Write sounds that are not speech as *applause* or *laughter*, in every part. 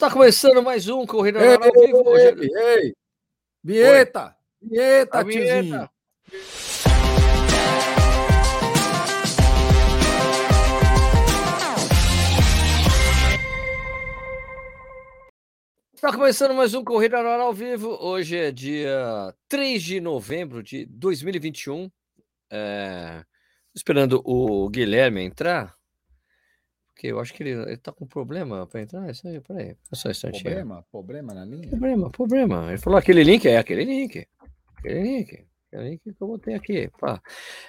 Está começando mais um Corrida ei, ao Vivo. Hoje... Ei, ei. Vinheta! Vinheta, tiozinho! Está começando mais um Corrida ao Vivo. Hoje é dia 3 de novembro de 2021. É... Esperando o Guilherme entrar. Porque eu acho que ele, ele tá com problema para entrar. Isso aí, peraí. Só um instantinho. Problema? Problema na linha? Problema, problema. Ele falou aquele link, é aquele link. Aquele link. Aquele link que eu botei aqui. Pá.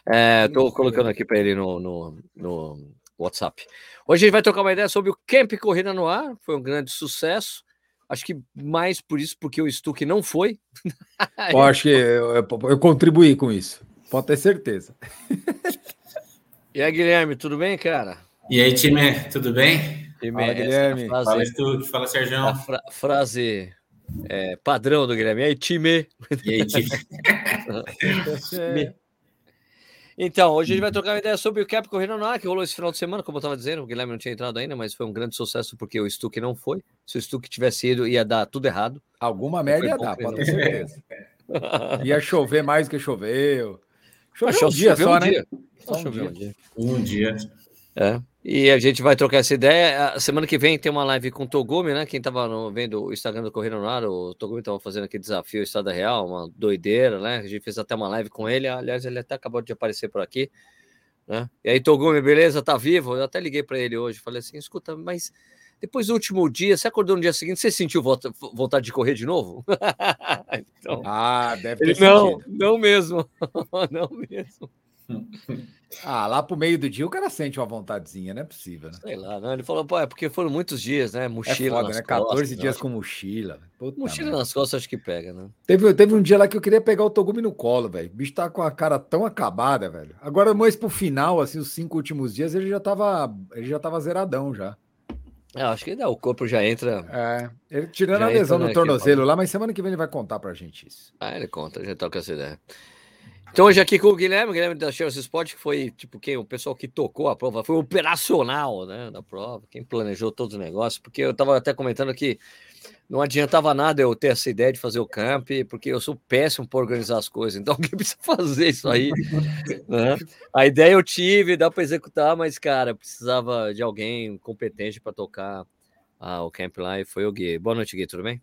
É, tô colocando aqui para ele no, no, no WhatsApp. Hoje a gente vai trocar uma ideia sobre o Camp Corrida no Ar. Foi um grande sucesso. Acho que mais por isso, porque o Stuck não foi. *laughs* eu acho que eu, eu, eu contribuí com isso. Pode ter certeza. e aí, Guilherme, tudo bem, cara? E aí, time, tudo bem? Time, fala, Guilherme. Frase, fala, fala, Sérgio. A fra frase é, padrão do Guilherme. E aí, time? E aí, time? *laughs* Então, hoje a gente vai trocar uma ideia sobre o Cap Correndo no Ar, que rolou esse final de semana, como eu estava dizendo, o Guilherme não tinha entrado ainda, mas foi um grande sucesso porque o Stuck não foi. Se o Stuck tivesse ido, ia dar tudo errado. Alguma merda ia dar, pode ter certeza. *laughs* ia chover mais do que choveu. Choveu um dia só, um né? Dia. Só, só um, dia. um dia. Um dia. É. E a gente vai trocar essa ideia. A semana que vem tem uma live com o Togumi, né? Quem estava vendo o Instagram do Correndo no Ar, o Togumi estava fazendo aquele desafio Estado Real, uma doideira, né? A gente fez até uma live com ele. Aliás, ele até acabou de aparecer por aqui. Né? E aí, Togumi, beleza? Tá vivo? Eu até liguei para ele hoje. Falei assim: escuta, mas depois do último dia, você acordou no dia seguinte, você sentiu vontade de correr de novo? *laughs* então, ah, deve ter ele, Não, não mesmo. *laughs* não mesmo. Ah, lá pro meio do dia o cara sente uma vontadezinha, não é possível, né? Sei lá, não. Ele falou, pô, é porque foram muitos dias, né? Mochila. É foda, né? 14 costas, dias com mochila. Puta mochila merda. nas costas acho que pega, né? Teve, teve um dia lá que eu queria pegar o Togumi no colo, velho. O bicho tá com a cara tão acabada, velho. Agora, mais pro final, assim, os cinco últimos dias, ele já tava, ele já tava zeradão já. É, acho que o corpo já entra. É, ele tirando a lesão no tornozelo lá, mas semana que vem ele vai contar pra gente isso. Ah, ele conta, já toca essa ideia. Então, hoje aqui com o Guilherme, Guilherme da Chelsea Sport, que foi tipo quem, o pessoal que tocou a prova, foi operacional né, da prova, quem planejou todos os negócios, porque eu estava até comentando que não adiantava nada eu ter essa ideia de fazer o camp, porque eu sou péssimo para organizar as coisas, então *laughs* alguém precisa fazer isso aí. né? A ideia eu tive, dá para executar, mas, cara, precisava de alguém competente para tocar ah, o camp lá e foi o Gui. Boa noite, Gui, tudo bem?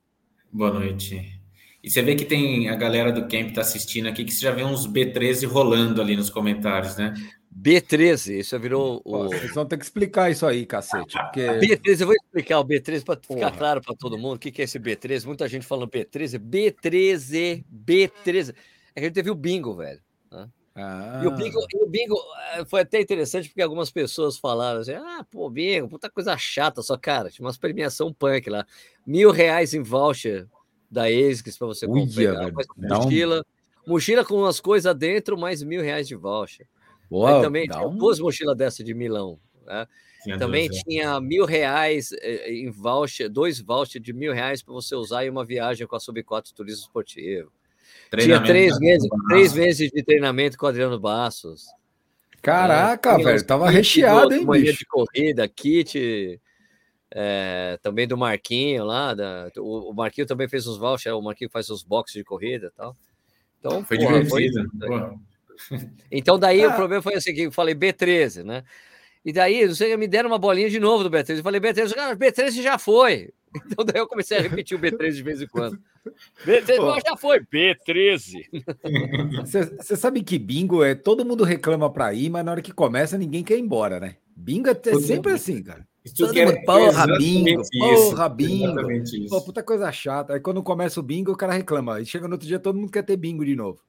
Boa noite. E você vê que tem a galera do camp tá assistindo aqui, que você já vê uns B13 rolando ali nos comentários, né? B13, isso virou o. Vocês vão ter que explicar isso aí, cacete. Porque... B13, eu vou explicar o B13 para ficar claro para todo mundo o que, que é esse B13. Muita gente falando B13, B13, B13. É que a gente teve o bingo, velho. Né? Ah. E, o bingo, e o bingo eh, foi até interessante porque algumas pessoas falaram assim: ah, pô, bingo, puta coisa chata, só cara, tinha umas premiação punk lá. Mil reais em voucher da ASICS para você comprar. Mochila, mochila com umas coisas dentro, mais mil reais de voucher. Uau, também tinha um... duas mochilas dessa de Milão. Né? também tinha mil reais eh, em voucher, dois vouchers de mil reais para você usar em uma viagem com a Sub 4 Turismo Esportivo. Tinha três meses, três meses de treinamento com o Adriano Bassos. Caraca, é, velho, tava recheado, hein, bicho? de corrida, kit é, também do Marquinho lá, da, o, o, Marquinho também fez os vouchers, o Marquinho faz os boxes de corrida e tal. Então, foi porra, divertido. Foi... *laughs* Então, daí ah. o problema foi assim: que eu falei B13, né? E daí, não sei, me deram uma bolinha de novo do B13. Eu falei, B13, cara, B13 já foi. *laughs* Então daí eu comecei a repetir o B13 de vez em quando. B13 já foi, B13. Você *laughs* sabe que bingo é todo mundo reclama para ir, mas na hora que começa ninguém quer ir embora, né? Bingo é sempre assim, cara. Todo mundo, porra, bingo, porra, bingo. Pô, puta coisa chata. Aí quando começa o bingo, o cara reclama. E chega no outro dia, todo mundo quer ter bingo de novo.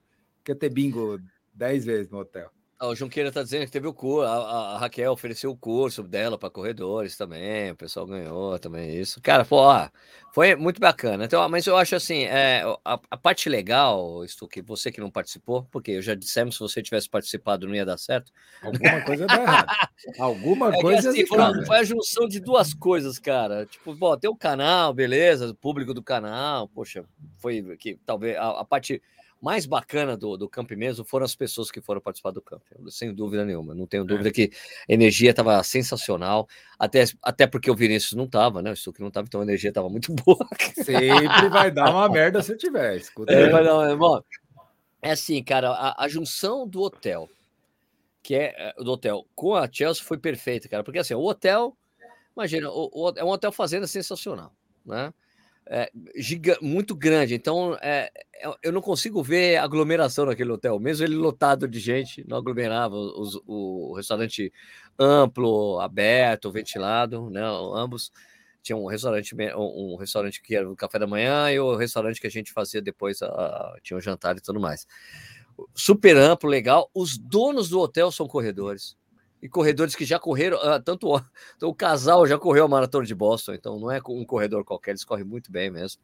Quer ter bingo dez vezes no hotel. Ah, o Junqueira está dizendo que teve o curso, a, a, Raquel ofereceu o curso dela para corredores também, o pessoal ganhou também isso. Cara, pô, ó, foi muito bacana. Então, mas eu acho assim, é, a, a, parte legal, isto que você que não participou, porque eu já dissemos se você tivesse participado não ia dar certo. Alguma coisa dá errado. Alguma *laughs* é coisa assim, foi, foi a junção de duas coisas, cara. Tipo, bom, tem o canal, beleza, o público do canal, poxa, foi que talvez a, a parte mais bacana do, do camp mesmo foram as pessoas que foram participar do camp, sem dúvida nenhuma. Não tenho dúvida é. que a energia estava sensacional, até, até porque o Vinícius não estava, né? O Stuck não estava, então a energia estava muito *laughs* boa. Sempre vai dar uma merda se tiver. Escuta é, vai dar, bom, é assim, cara, a, a, junção do hotel, que é, é do hotel com a Chelsea foi perfeita, cara, porque assim, o hotel, imagina, o, o, é um hotel fazenda sensacional, né? É, giga, muito grande. Então, é, é, eu não consigo ver aglomeração naquele hotel. Mesmo ele lotado de gente, não aglomerava. Os, o restaurante amplo, aberto, ventilado, né? Ambos. Tinha um restaurante, um restaurante que era o café da manhã e o restaurante que a gente fazia depois, a, tinha um jantar e tudo mais. Super amplo, legal. Os donos do hotel são corredores e corredores que já correram, uh, tanto o, então, *laughs* o casal já correu a maratona de Boston, então não é um corredor qualquer, eles correm muito bem mesmo.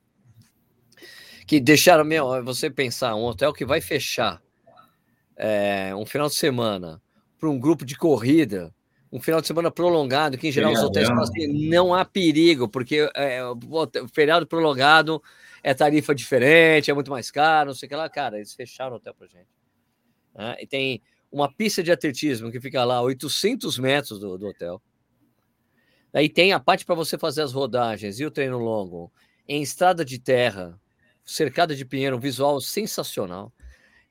Que deixaram, meu, você pensar, um hotel que vai fechar é, um final de semana para um grupo de corrida, um final de semana prolongado, que em geral os hotéis assim, não há perigo, porque é, o feriado prolongado é tarifa diferente, é muito mais caro, não sei o que lá, cara, eles fecharam o hotel para gente. Né? E tem uma pista de atletismo que fica lá a 800 metros do, do hotel. Aí tem a parte para você fazer as rodagens e o treino longo em estrada de terra, cercada de pinheiro, um visual sensacional.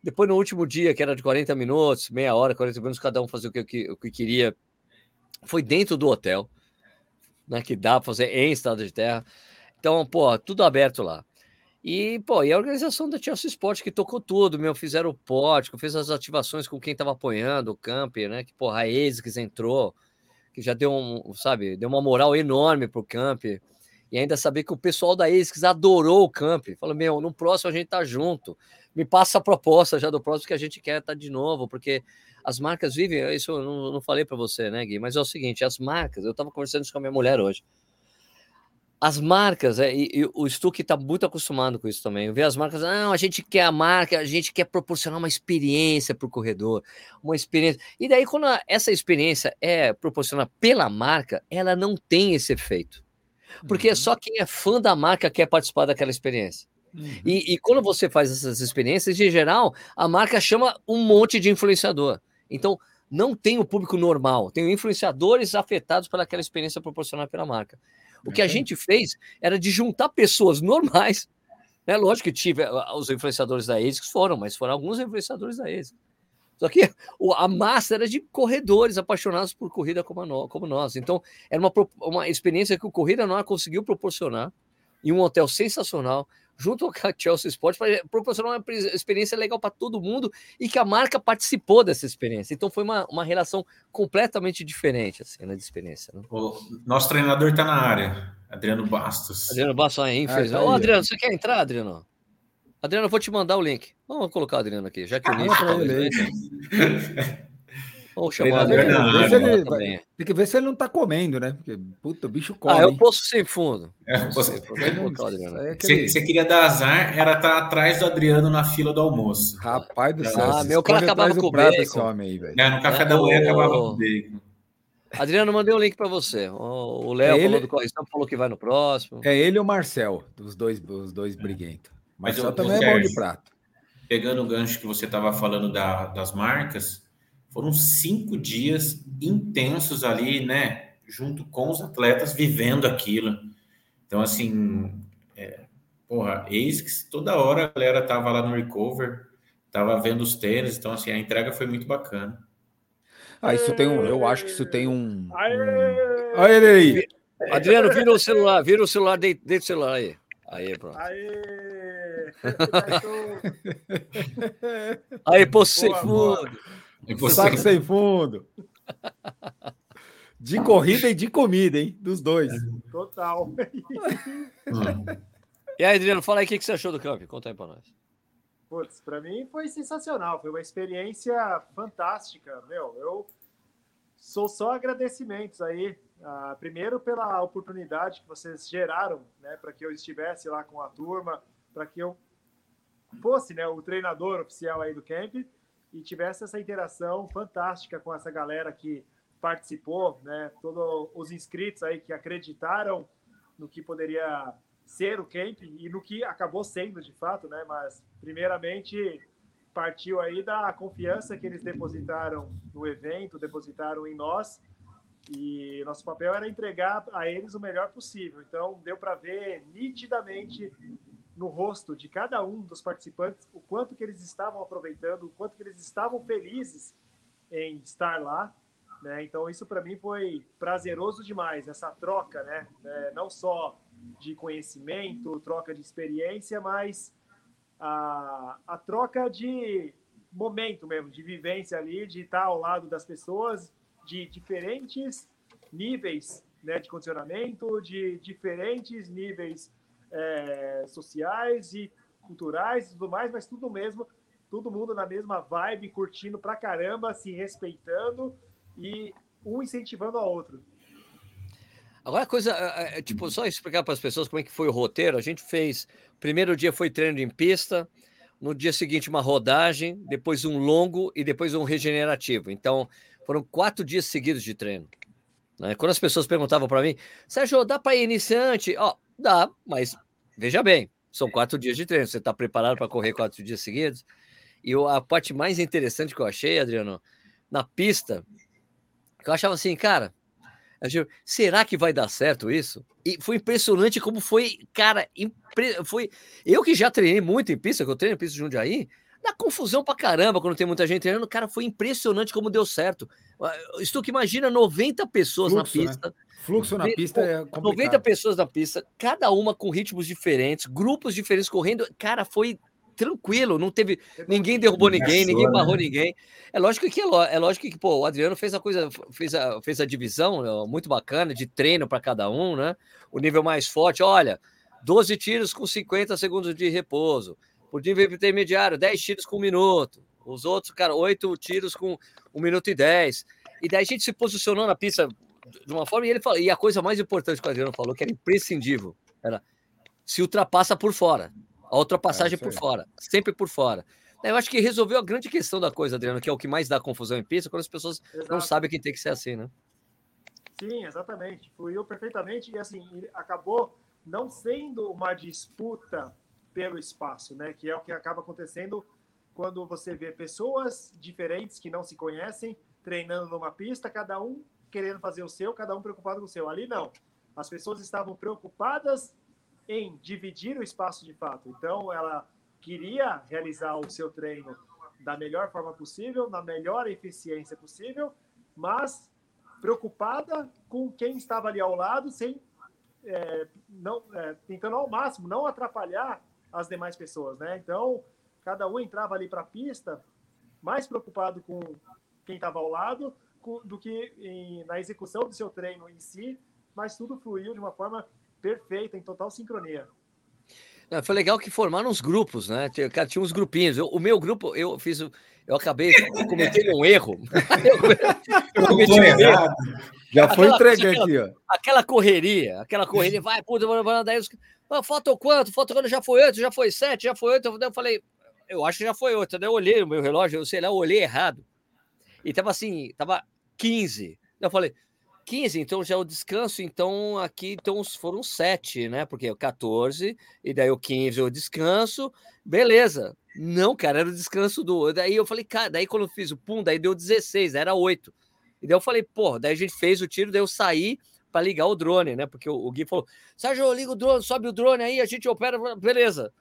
Depois, no último dia, que era de 40 minutos, meia hora, 40 minutos, cada um fazia o que, o que queria, foi dentro do hotel, né, que dá para fazer em estrada de terra. Então, pô, tudo aberto lá. E, pô, e a organização da Chelsea Sport que tocou tudo, meu, fizeram o pótico, fez as ativações com quem estava apoiando, o camper, né? Que, porra, a ASICS entrou, que já deu um, sabe, deu uma moral enorme pro camper. E ainda saber que o pessoal da ASICS adorou o camper. Falou, meu, no próximo a gente tá junto. Me passa a proposta já do próximo que a gente quer estar tá de novo, porque as marcas vivem, isso eu não, não falei para você, né, Gui? Mas é o seguinte, as marcas, eu estava conversando isso com a minha mulher hoje as marcas, é, e, e o Stuck está muito acostumado com isso também. Ver as marcas, não, a gente quer a marca, a gente quer proporcionar uma experiência para o corredor, uma experiência. E daí, quando a, essa experiência é proporcionada pela marca, ela não tem esse efeito. Porque uhum. só quem é fã da marca quer participar daquela experiência. Uhum. E, e quando você faz essas experiências, em geral, a marca chama um monte de influenciador. Então, não tem o público normal, tem influenciadores afetados pelaquela experiência proporcionada pela marca. O que a gente fez era de juntar pessoas normais. Né? Lógico que tive eh, os influenciadores da ASICS foram, mas foram alguns influenciadores da ASICS. Só que a massa era de corredores apaixonados por corrida como nós. Então, era uma, uma experiência que o Corrida Noir conseguiu proporcionar em um hotel sensacional, junto com a Chelsea Sport para proporcionar uma experiência legal para todo mundo e que a marca participou dessa experiência. Então foi uma, uma relação completamente diferente assim, né, de experiência. Né? O nosso treinador está na área, Adriano Bastos. Adriano Bastos aí, fez. Ah, tá Ô, Adriano, você quer entrar, Adriano? Adriano, eu vou te mandar o link. Vamos colocar o Adriano aqui, já que o Nisso *laughs* Vamos chamar Tem que ver se ele não tá comendo, né? Porque, puta, o bicho come. Ah, eu posso sem fundo. É, você, você queria dar azar, era estar tá atrás do Adriano na fila do almoço. Rapaz do céu. Ah, meu cara acabava com o bacon. Homem aí, é, no café é, da manhã o... acabava com o bacon. Adriano, mandei um link para você. O Léo é falou do Correção, falou que vai no próximo. É ele e o Marcel, os dois, os dois briguentos. Mas Marcel também é bom de prato. Pegando o gancho que você estava falando da, das marcas, foram cinco dias intensos ali, né? Junto com os atletas vivendo aquilo. Então, assim, é, porra, eis toda hora a galera tava lá no recover, tava vendo os tênis, então, assim, a entrega foi muito bacana. Ah, isso tem um. Eu acho que isso tem um. Olha ele aí. Adriano, vira o celular, vira o celular dentro, dentro do celular aí. Aí, pronto. Aê! *laughs* aí, pô, sem fundo. E você... Saco sem fundo. De corrida e de comida, hein? Dos dois. Total. *laughs* e aí, Adriano, fala aí o que você achou do campo. Conta aí para nós. Putz, para mim foi sensacional. Foi uma experiência fantástica. Meu, eu sou só agradecimentos aí. Uh, primeiro pela oportunidade que vocês geraram, né, para que eu estivesse lá com a turma, para que eu fosse, né, o treinador oficial aí do camp e tivesse essa interação fantástica com essa galera que participou, né? Todos os inscritos aí que acreditaram no que poderia ser o camp e no que acabou sendo de fato, né? Mas primeiramente partiu aí da confiança que eles depositaram no evento, depositaram em nós e nosso papel era entregar a eles o melhor possível. Então deu para ver nitidamente no rosto de cada um dos participantes o quanto que eles estavam aproveitando, o quanto que eles estavam felizes em estar lá. Né? Então isso para mim foi prazeroso demais essa troca, né? É, não só de conhecimento, troca de experiência, mas a, a troca de momento mesmo, de vivência ali, de estar ao lado das pessoas de diferentes níveis né, de condicionamento, de diferentes níveis é, sociais e culturais e tudo mais, mas tudo mesmo, todo mundo na mesma vibe, curtindo pra caramba, se respeitando e um incentivando ao outro. Agora, a coisa, é, é, tipo, só explicar para as pessoas como é que foi o roteiro. A gente fez. Primeiro dia foi treino em pista, no dia seguinte, uma rodagem, depois um longo e depois um regenerativo. Então, foram quatro dias seguidos de treino. Né? Quando as pessoas perguntavam para mim, Sérgio, dá para iniciante? Ó, dá, mas veja bem, são quatro dias de treino. Você está preparado para correr quatro dias seguidos? E a parte mais interessante que eu achei, Adriano, na pista, eu achava assim, cara, será que vai dar certo isso? E foi impressionante como foi, cara, impre... foi. Eu que já treinei muito em pista, que eu treino em pista de Jundiaí, dá confusão pra caramba quando tem muita gente treinando. Cara, foi impressionante como deu certo. que imagina 90 pessoas Fluxo, na né? pista. Né? Fluxo na pista é complicado. 90 pessoas na pista, cada uma com ritmos diferentes, grupos diferentes correndo. Cara, foi tranquilo, não teve ninguém derrubou ninguém, ninguém barrou ninguém. É lógico que é, lógico que pô, o Adriano fez a coisa, fez a, fez a divisão muito bacana de treino para cada um, né? O nível mais forte, olha, 12 tiros com 50 segundos de repouso. Por nível intermediário, 10 tiros com um minuto. Os outros, cara, 8 tiros com 1 minuto e 10. E daí a gente se posicionou na pista de uma forma e ele falou, e a coisa mais importante que o Adriano falou, que era imprescindível, era se ultrapassa por fora. A ultrapassagem é, por fora, sempre por fora. Eu acho que resolveu a grande questão da coisa, Adriano, que é o que mais dá confusão em pista, quando as pessoas Exato. não sabem que tem que ser assim, né? Sim, exatamente. Fluiu perfeitamente e assim, acabou não sendo uma disputa pelo espaço, né? Que é o que acaba acontecendo quando você vê pessoas diferentes que não se conhecem treinando numa pista, cada um querendo fazer o seu, cada um preocupado com o seu. Ali não. As pessoas estavam preocupadas em dividir o espaço de fato. Então, ela queria realizar o seu treino da melhor forma possível, na melhor eficiência possível, mas preocupada com quem estava ali ao lado, sem é, não é, tentando ao máximo não atrapalhar as demais pessoas, né? Então, cada um entrava ali para a pista mais preocupado com quem estava ao lado do que em, na execução do seu treino em si, mas tudo fluiu de uma forma perfeita, em total sincronia. foi legal que formaram uns grupos, né? Tinha, tinha uns grupinhos. Eu, o meu grupo, eu fiz, eu acabei *laughs* cometendo um erro. *laughs* eu, eu cometi um erro. Já foi entregue aqui, ó. Aquela correria, aquela correria, vai, puta, daí os, ah, falta quanto? Falta quanto? Já foi oito, já foi sete, já foi oito. Eu falei, eu acho que já foi oito. Daí eu olhei o meu relógio, eu sei lá, eu olhei errado. E tava assim, tava 15. Eu falei, 15, então já é o descanso, então aqui então foram sete, né? Porque o 14, e daí o 15 o descanso, beleza. Não, cara, era o descanso do. Daí eu falei, cara, daí quando eu fiz o pum, daí deu 16, era 8. E daí eu falei, pô, daí a gente fez o tiro, daí eu saí para ligar o drone, né? Porque o, o Gui falou: Sérgio, liga o drone, sobe o drone aí, a gente opera, beleza.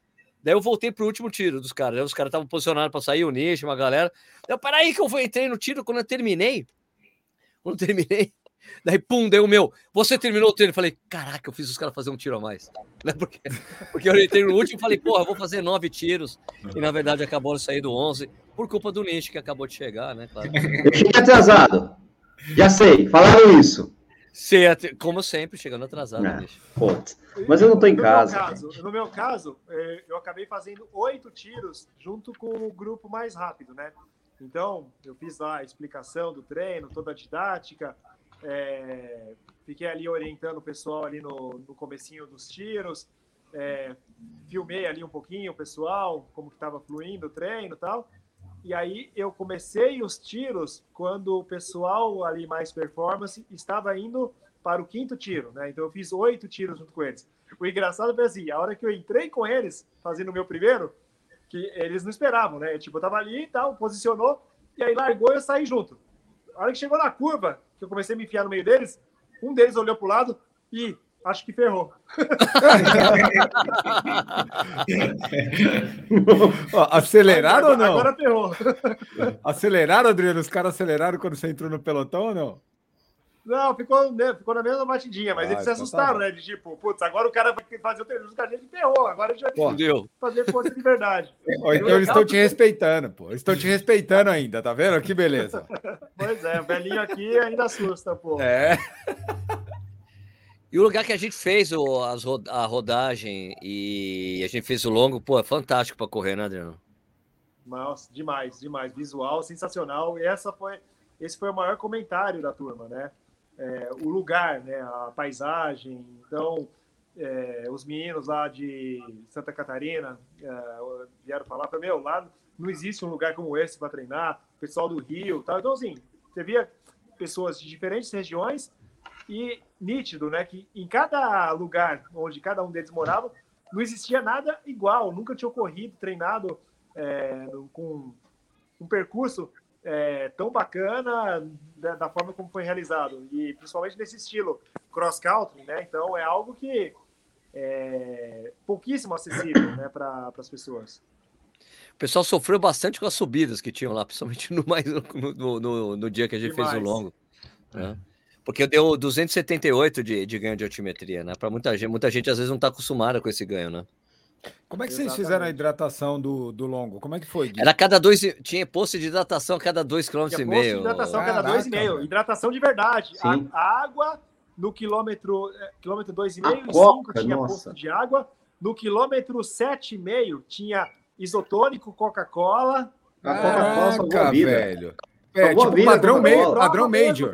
Daí eu voltei pro último tiro dos caras. Os caras estavam posicionados para sair o nicho, uma galera. Eu, peraí, que eu entrei no tiro quando eu terminei. Quando terminei, *laughs* daí pum, deu o meu. Você terminou o treino. Eu falei, caraca, eu fiz os caras fazer um tiro a mais. *laughs* Né? Porque, porque eu entrei no último e falei, porra, vou fazer nove tiros. E na verdade acabou de sair do 11 por culpa do nicho que acabou de chegar, né? Claro. Eu cheguei atrasado. Já sei, falaram isso. Sim, como sempre, chegando atrasado. É, Mas eu não estou em no casa. Meu caso, no meu caso, é, eu acabei fazendo oito tiros junto com o grupo mais rápido, né? Então, eu fiz lá a explicação do treino, toda a didática, é, fiquei ali orientando o pessoal ali no, no comecinho dos tiros, é, filmei ali um pouquinho o pessoal, como que estava fluindo o treino e tal. E aí eu comecei os tiros quando o pessoal ali mais performance estava indo para o quinto tiro, né? Então eu fiz oito tiros junto com eles. O engraçado foi assim, a hora que eu entrei com eles, fazendo o meu primeiro, que eles não esperavam, né? Tipo, eu tava ali e tal, posicionou, e aí largou e eu saí junto. A hora que chegou na curva, que eu comecei a me enfiar no meio deles, um deles olhou pro lado e acho que ferrou. *laughs* aceleraram ou não? Agora ferrou. Aceleraram, Adriano? Os caras aceleraram quando você entrou no pelotão ou não? Não, ficou, né, ficou na mesma batidinha, mas ah, eles se então tá assustaram, tá né? De tipo, putz, agora o cara vai fazer o treino com a gente ferrou, agora a gente vai fazer força de verdade. *laughs* então eles estão te respeitando, pô. Eles estão te respeitando ainda, tá vendo? Que beleza. *laughs* pois é, o velhinho aqui ainda assusta, pô. É. E o lugar que a gente fez o, as, a rodagem e a gente fez o longo, pô, é fantástico para correr, né, Adriano? Nossa, demais, demais. Visual sensacional. E essa foi, esse foi o maior comentário da turma, né? É, o lugar, né, a paisagem. Então, é, os meninos lá de Santa Catarina é, vieram falar para meu lá não existe um lugar como esse para treinar. O pessoal do Rio, tal. Então, assim, você via pessoas de diferentes regiões e nítido, né, que em cada lugar onde cada um deles morava não existia nada igual. Nunca tinha ocorrido treinado é, com um percurso é, tão bacana da, da, forma como foi realizado e principalmente nesse estilo cross country, né? Então é algo que é pouquíssimo acessível, né, para as pessoas. O pessoal sofreu bastante com as subidas que tinham lá, principalmente no mais no, no, no dia que a gente Demais. fez o longo, né? Porque deu 278 de, de ganho de altimetria, né? Para muita gente, muita gente às vezes não está acostumada com esse ganho, né? Como é que Exatamente. vocês fizeram a hidratação do, do longo? Como é que foi? Gui? Era cada dois. Tinha posto de hidratação a cada dois quilômetros e meio. hidratação a cada dois e meio. Hidratação de verdade. A, a, água no quilômetro, é, quilômetro dois e meio e cinco tinha nossa. posto de água. No quilômetro sete e meio tinha isotônico, Coca-Cola. A Coca-Cola velho. É, tipo padrão, meio, padrão major.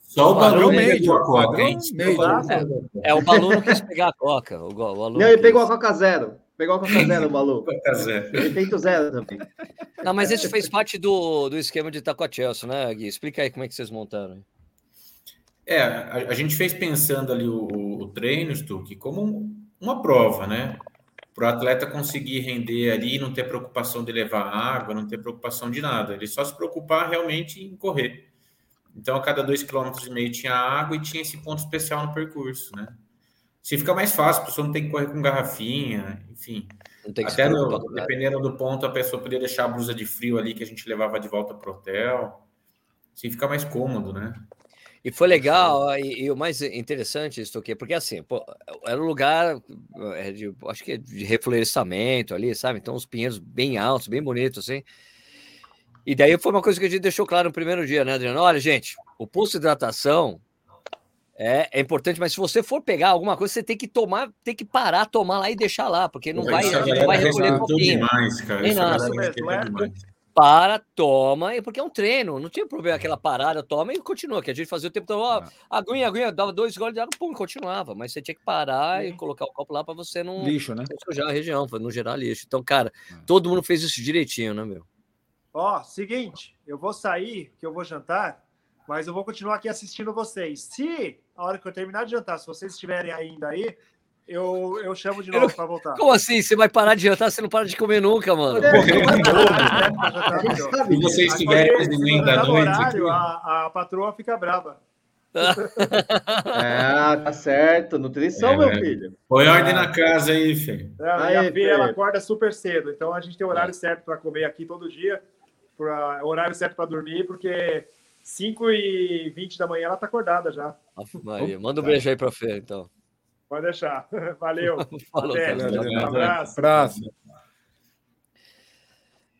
Só o balão major. É, é, o balão não quis pegar a Coca. O, o não, ele pegou a Coca Zero. Pegou a Coca Zero, Balu. *laughs* Coca Zero. Ele zero também. Não, mas isso fez parte do, do esquema de a Chelsea, né, Gui? Explica aí como é que vocês montaram. É, a, a gente fez pensando ali o, o treino, Stuck, como um, uma prova, né? Para o atleta conseguir render ali, não ter preocupação de levar água, não ter preocupação de nada. Ele só se preocupar realmente em correr. Então, a cada dois quilômetros e meio tinha água e tinha esse ponto especial no percurso, né? Se fica mais fácil, a pessoa não tem que correr com garrafinha, enfim. Até no, dependendo do ponto, a pessoa poderia deixar a blusa de frio ali que a gente levava de volta para o hotel. Assim fica mais cômodo, né? E foi legal, e, e, o mais interessante isso aqui, porque assim, pô, era um lugar, é, de, acho que é de reflorestamento ali, sabe? Então, os pinheiros bem altos, bem bonitos, assim. E daí foi uma coisa que a gente deixou claro no primeiro dia, né, Adriano? Olha, gente, o posto de hidratação é, é importante, mas se você for pegar alguma coisa, você tem que tomar, tem que parar, tomar lá e deixar lá, porque não vai, não vai recolher pouquinho. Demais, cara. Nem nada. Para, toma, porque é um treino, não tinha problema aquela parada, toma e continua, que a gente fazia o tempo todo, ó, aguinha, aguinha, dava dois goles de água, pum, continuava, mas você tinha que parar e colocar o copo lá para você não lixo, né? sujar a região, para não gerar lixo. Então, cara, todo mundo fez isso direitinho, né, meu? Ó, seguinte, eu vou sair, que eu vou jantar, mas eu vou continuar aqui assistindo vocês. Se a hora que eu terminar de jantar, se vocês estiverem ainda aí, eu, eu chamo de novo para voltar. Como assim? Você vai parar de jantar? Você não para de comer nunca, mano. É, *laughs* Se você estiver de da noite. Horário, a, a patroa fica brava. ah, tá certo. Nutrição, é, meu filho. Põe ordem na casa aí, filho. É, aí, a Fê, ela acorda super cedo. Então a gente tem horário certo para comer aqui todo dia. Pra, horário certo para dormir, porque 5 e 20 da manhã ela tá acordada já. Maria, manda um beijo aí pra Fê, então. Pode deixar. *laughs* Valeu. *laughs* Falou, Até. Um abraço. abraço.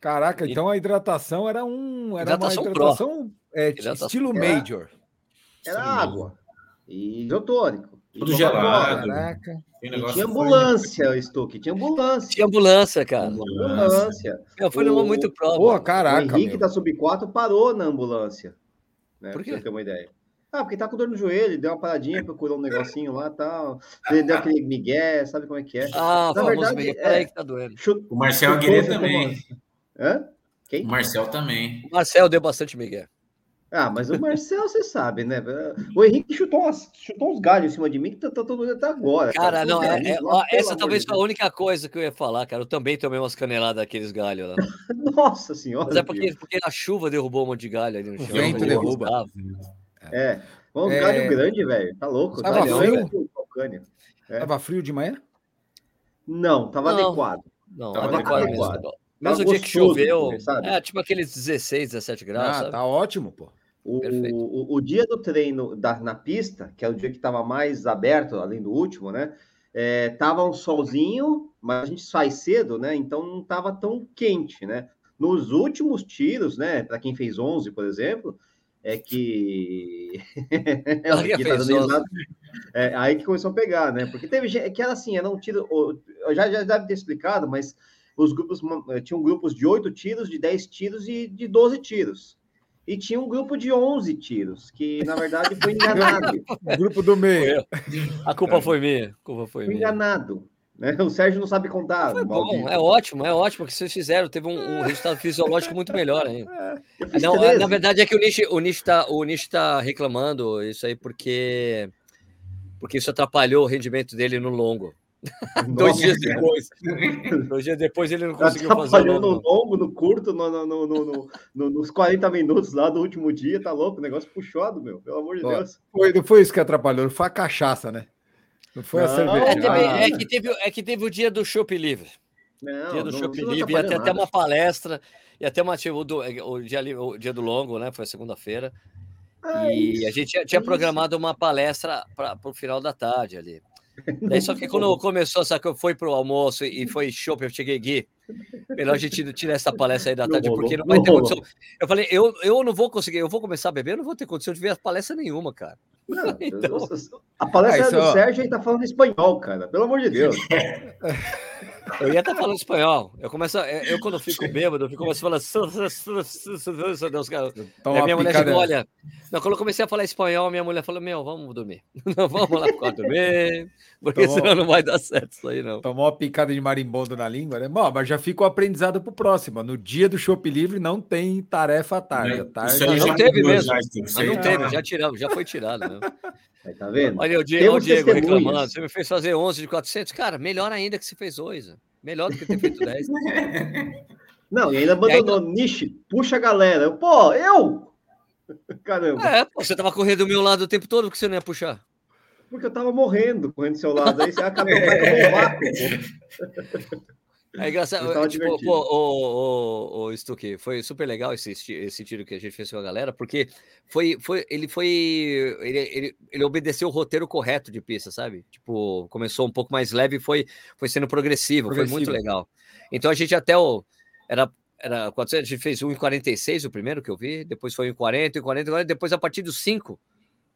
Caraca, então a hidratação era um era hidratação uma hidratação, é, hidratação estilo major. Era água e isotônico. Tudo gelado. Caraca. E tinha ambulância, Stuck, tinha ambulância. Tinha ambulância, cara. Ambulância. Meu, foi numa muito prova. Pô, caraca. O Henrique meu. da Sub 4 parou na ambulância. Né, Por quê? Pra você ter uma ideia. Ah, porque tá com dor no joelho, deu uma paradinha, procurou um negocinho lá e tal. Deu aquele migué, sabe como é que é? Ah, Na verdade, migué. Peraí é, que tá doendo. O Marcel Aguirre também. Hã? Quem? O Marcel também. O Marcel deu bastante migué. Ah, mas o Marcel, você sabe, né? O Henrique chutou, umas, chutou uns galhos em cima de mim que tá, tá todo mundo até agora. Cara, cara. não, é, é, ó, essa talvez foi a única coisa que eu ia falar, cara. Eu também tomei umas caneladas daqueles galhos lá. *laughs* Nossa senhora. Mas é porque, porque a chuva derrubou um monte de galho ali no chão. O vento derruba. É, um é... galho grande, velho. Tá louco. Tava tá frio? É. Tava frio de manhã? Não, tava não, adequado. Não, tava adequado, adequado mesmo. Mesmo tá dia que choveu, é tipo aqueles 16, 17 graus. Ah, sabe? tá ótimo, pô. O, o, o, dia do treino da, na pista, que é o dia que estava mais aberto, além do último, né? É, tava um solzinho, mas a gente sai cedo, né? Então não tava tão quente, né? Nos últimos tiros, né? Para quem fez 11, por exemplo, é que. *laughs* é, tá é, aí que começou a pegar, né? Porque teve gente que era assim, era um tiro. Já, já deve ter explicado, mas os grupos tinham grupos de 8 tiros, de 10 tiros e de 12 tiros e tinha um grupo de 11 tiros, que na verdade foi enganado. *laughs* o grupo do meio. A culpa foi minha. A culpa foi, minha. Enganado. Né? O Sérgio não sabe contar. Foi bom, é ótimo, é ótimo que vocês fizeram. Teve um, um resultado fisiológico muito melhor ainda. *laughs* É, não, na verdade é que o Nish, o Nish tá, o Nish tá reclamando isso aí porque porque isso atrapalhou o rendimento dele no longo. Dois dias depois. *laughs* Dois dias depois ele não conseguiu fazer. no longo, no curto, no, no, no, no, nos 40 minutos lá do último dia, tá louco? O negócio puxado, meu. Pelo amor de Deus. Foi, não foi isso que atrapalhou, foi a cachaça, né? Não foi não, a cerveja. É, teve, é, que teve, é que teve o dia do Chopp Livre. Não, dia do não, Chopp Livre, ia ter até uma palestra, e até uma, tipo, do, o, dia, o dia do longo, né? Foi segunda-feira. Ah, e isso, a gente tinha, tinha programado uma palestra para o final da tarde ali. Daí, só que quando começou, só que eu fui pro almoço e foi show, eu cheguei aqui. Melhor a gente tirar essa palestra aí da tarde, porque não vai ter condição. Eu falei, eu, eu não vou conseguir, eu vou começar a beber, eu não vou ter condição de ver palestra nenhuma, cara. Não, *laughs* então... A palestra ah, do Sérgio aí tá falando espanhol, cara, pelo amor de Deus. *laughs* Eu ia estar tá falando espanhol. Eu começo, eu quando fico bêbado, eu começo falando. Deus, cara. a minha mulher chegou, olha. Não, quando eu comecei a falar espanhol, minha mulher falou: Meu, vamos dormir. *laughs* Não, vamos lá pro quarto dormir, porque Tomou... senão não vai dar certo isso aí, não. Tomou uma picada de marimbondo na língua, né? Bom, mas já fica o aprendizado pro próximo. No dia do Show Livre não tem tarefa à tarde. tarde não, não teve mesmo. Mas não teve, já tiramos, já foi tirado. Né? Aí, tá vendo? Olha o Diego, o Diego reclamando. Você me fez fazer 11 de 400. Cara, melhor ainda que você fez 8. Melhor do que ter feito 10. *laughs* Não, e ainda abandonou. Aí, Niche, puxa a galera. Pô, eu? *laughs* Caramba. É, pô, você tava correndo do meu lado o tempo todo, que você não ia puxar? Porque eu tava morrendo correndo do seu lado. Aí você acabou, acabou o vácuo. É engraçado. Tipo, pô, o, o, o Stuque, foi super legal esse, esse tiro que a gente fez com a galera, porque foi, foi, ele foi. Ele, ele, ele obedeceu o roteiro correto de pista, sabe? Tipo, começou um pouco mais leve e foi, foi sendo progressivo, progressivo, foi muito legal. Então a gente até o. Era, era, quando a gente fez 1,46 o primeiro que eu vi, depois foi 1,40, 40, 40, depois a partir dos 5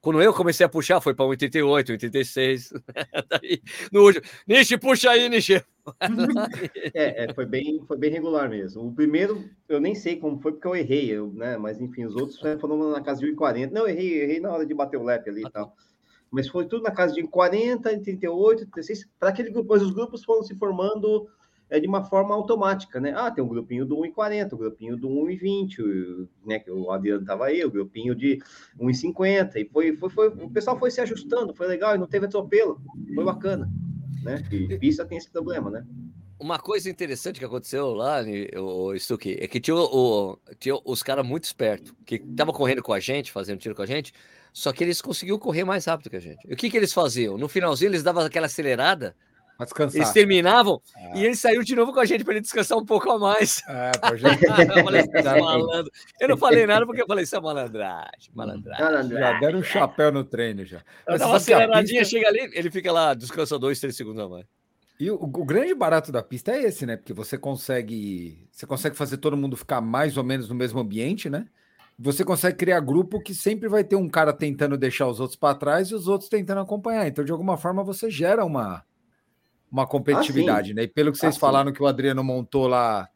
quando eu comecei a puxar, foi para 88, 86. Daí, no último, Nishi, puxa aí, Nishi. *laughs* é, é, foi, bem, foi bem regular mesmo. O primeiro, eu nem sei como foi, porque eu errei, eu, né? Mas enfim, os outros foram na casa de 1,40. Não, errei, errei na hora de bater o lap ali e tal. Mas foi tudo na casa de 40, 38, 36. Para aquele grupo, os grupos foram se formando é de uma forma automática, né? Ah, tem um grupinho do 1,40, o um grupinho do 1,20, né? Que o Adriano estava aí, o grupinho de 1,50, e foi, foi, foi, o pessoal foi se ajustando, foi legal, e não teve atropelo, foi bacana, né? E pista tem esse problema, né? Uma coisa interessante que aconteceu lá, o Stuque, é que tinha, o, tinha os caras muito espertos, que estavam correndo com a gente, fazendo tiro com a gente, só que eles conseguiam correr mais rápido que a gente. E o que, que eles faziam? No finalzinho, eles davam aquela acelerada. Eles terminavam ah. e ele saiu de novo com a gente para ele descansar um pouco a mais. É, já... *laughs* eu, falei, malandro. eu não falei nada porque eu falei, isso é malandragem, malandragem. Já deram um chapéu no treino já. Eu dava uma aceleradinha, pista... chega ali, ele fica lá, descansa dois, três segundos a mais. E o, o, grande barato da pista é esse, né? Porque você consegue, você consegue fazer todo mundo ficar mais ou menos no mesmo ambiente, né? Você consegue criar grupo que sempre vai ter um cara tentando deixar os outros para trás e os outros tentando acompanhar. Então, de alguma forma, você gera uma, uma competitividade, ah, né? E pelo que vocês ah, falaram que o Adriano montou lá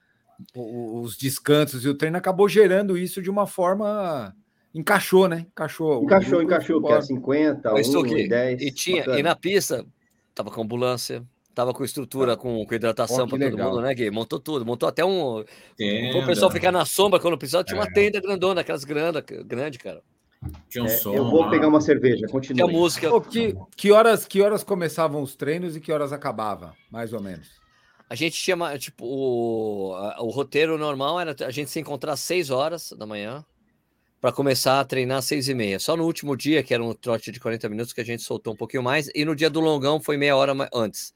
os descansos e o treino acabou gerando isso de uma forma encaixou, né? Encaixou. Encaixou, encaixou, que era 50, Mas 1, que, 10. E tinha, e na pista tava com ambulância, Tava com estrutura, com, com hidratação para todo mundo, né, Gui? Montou tudo, montou até um. O pessoal ficar na sombra quando precisava, tinha uma é. tenda grandona, aquelas grande, grande, cara. Tinha um é, som. Eu vou lá. pegar uma cerveja, continua. Que música. Oh, que, que, horas, que horas começavam os treinos e que horas acabava, mais ou menos? A gente tinha, tipo, o, o roteiro normal era a gente se encontrar às 6 horas da manhã para começar a treinar às 6 e meia. Só no último dia, que era um trote de 40 minutos, que a gente soltou um pouquinho mais, e no dia do longão foi meia hora antes.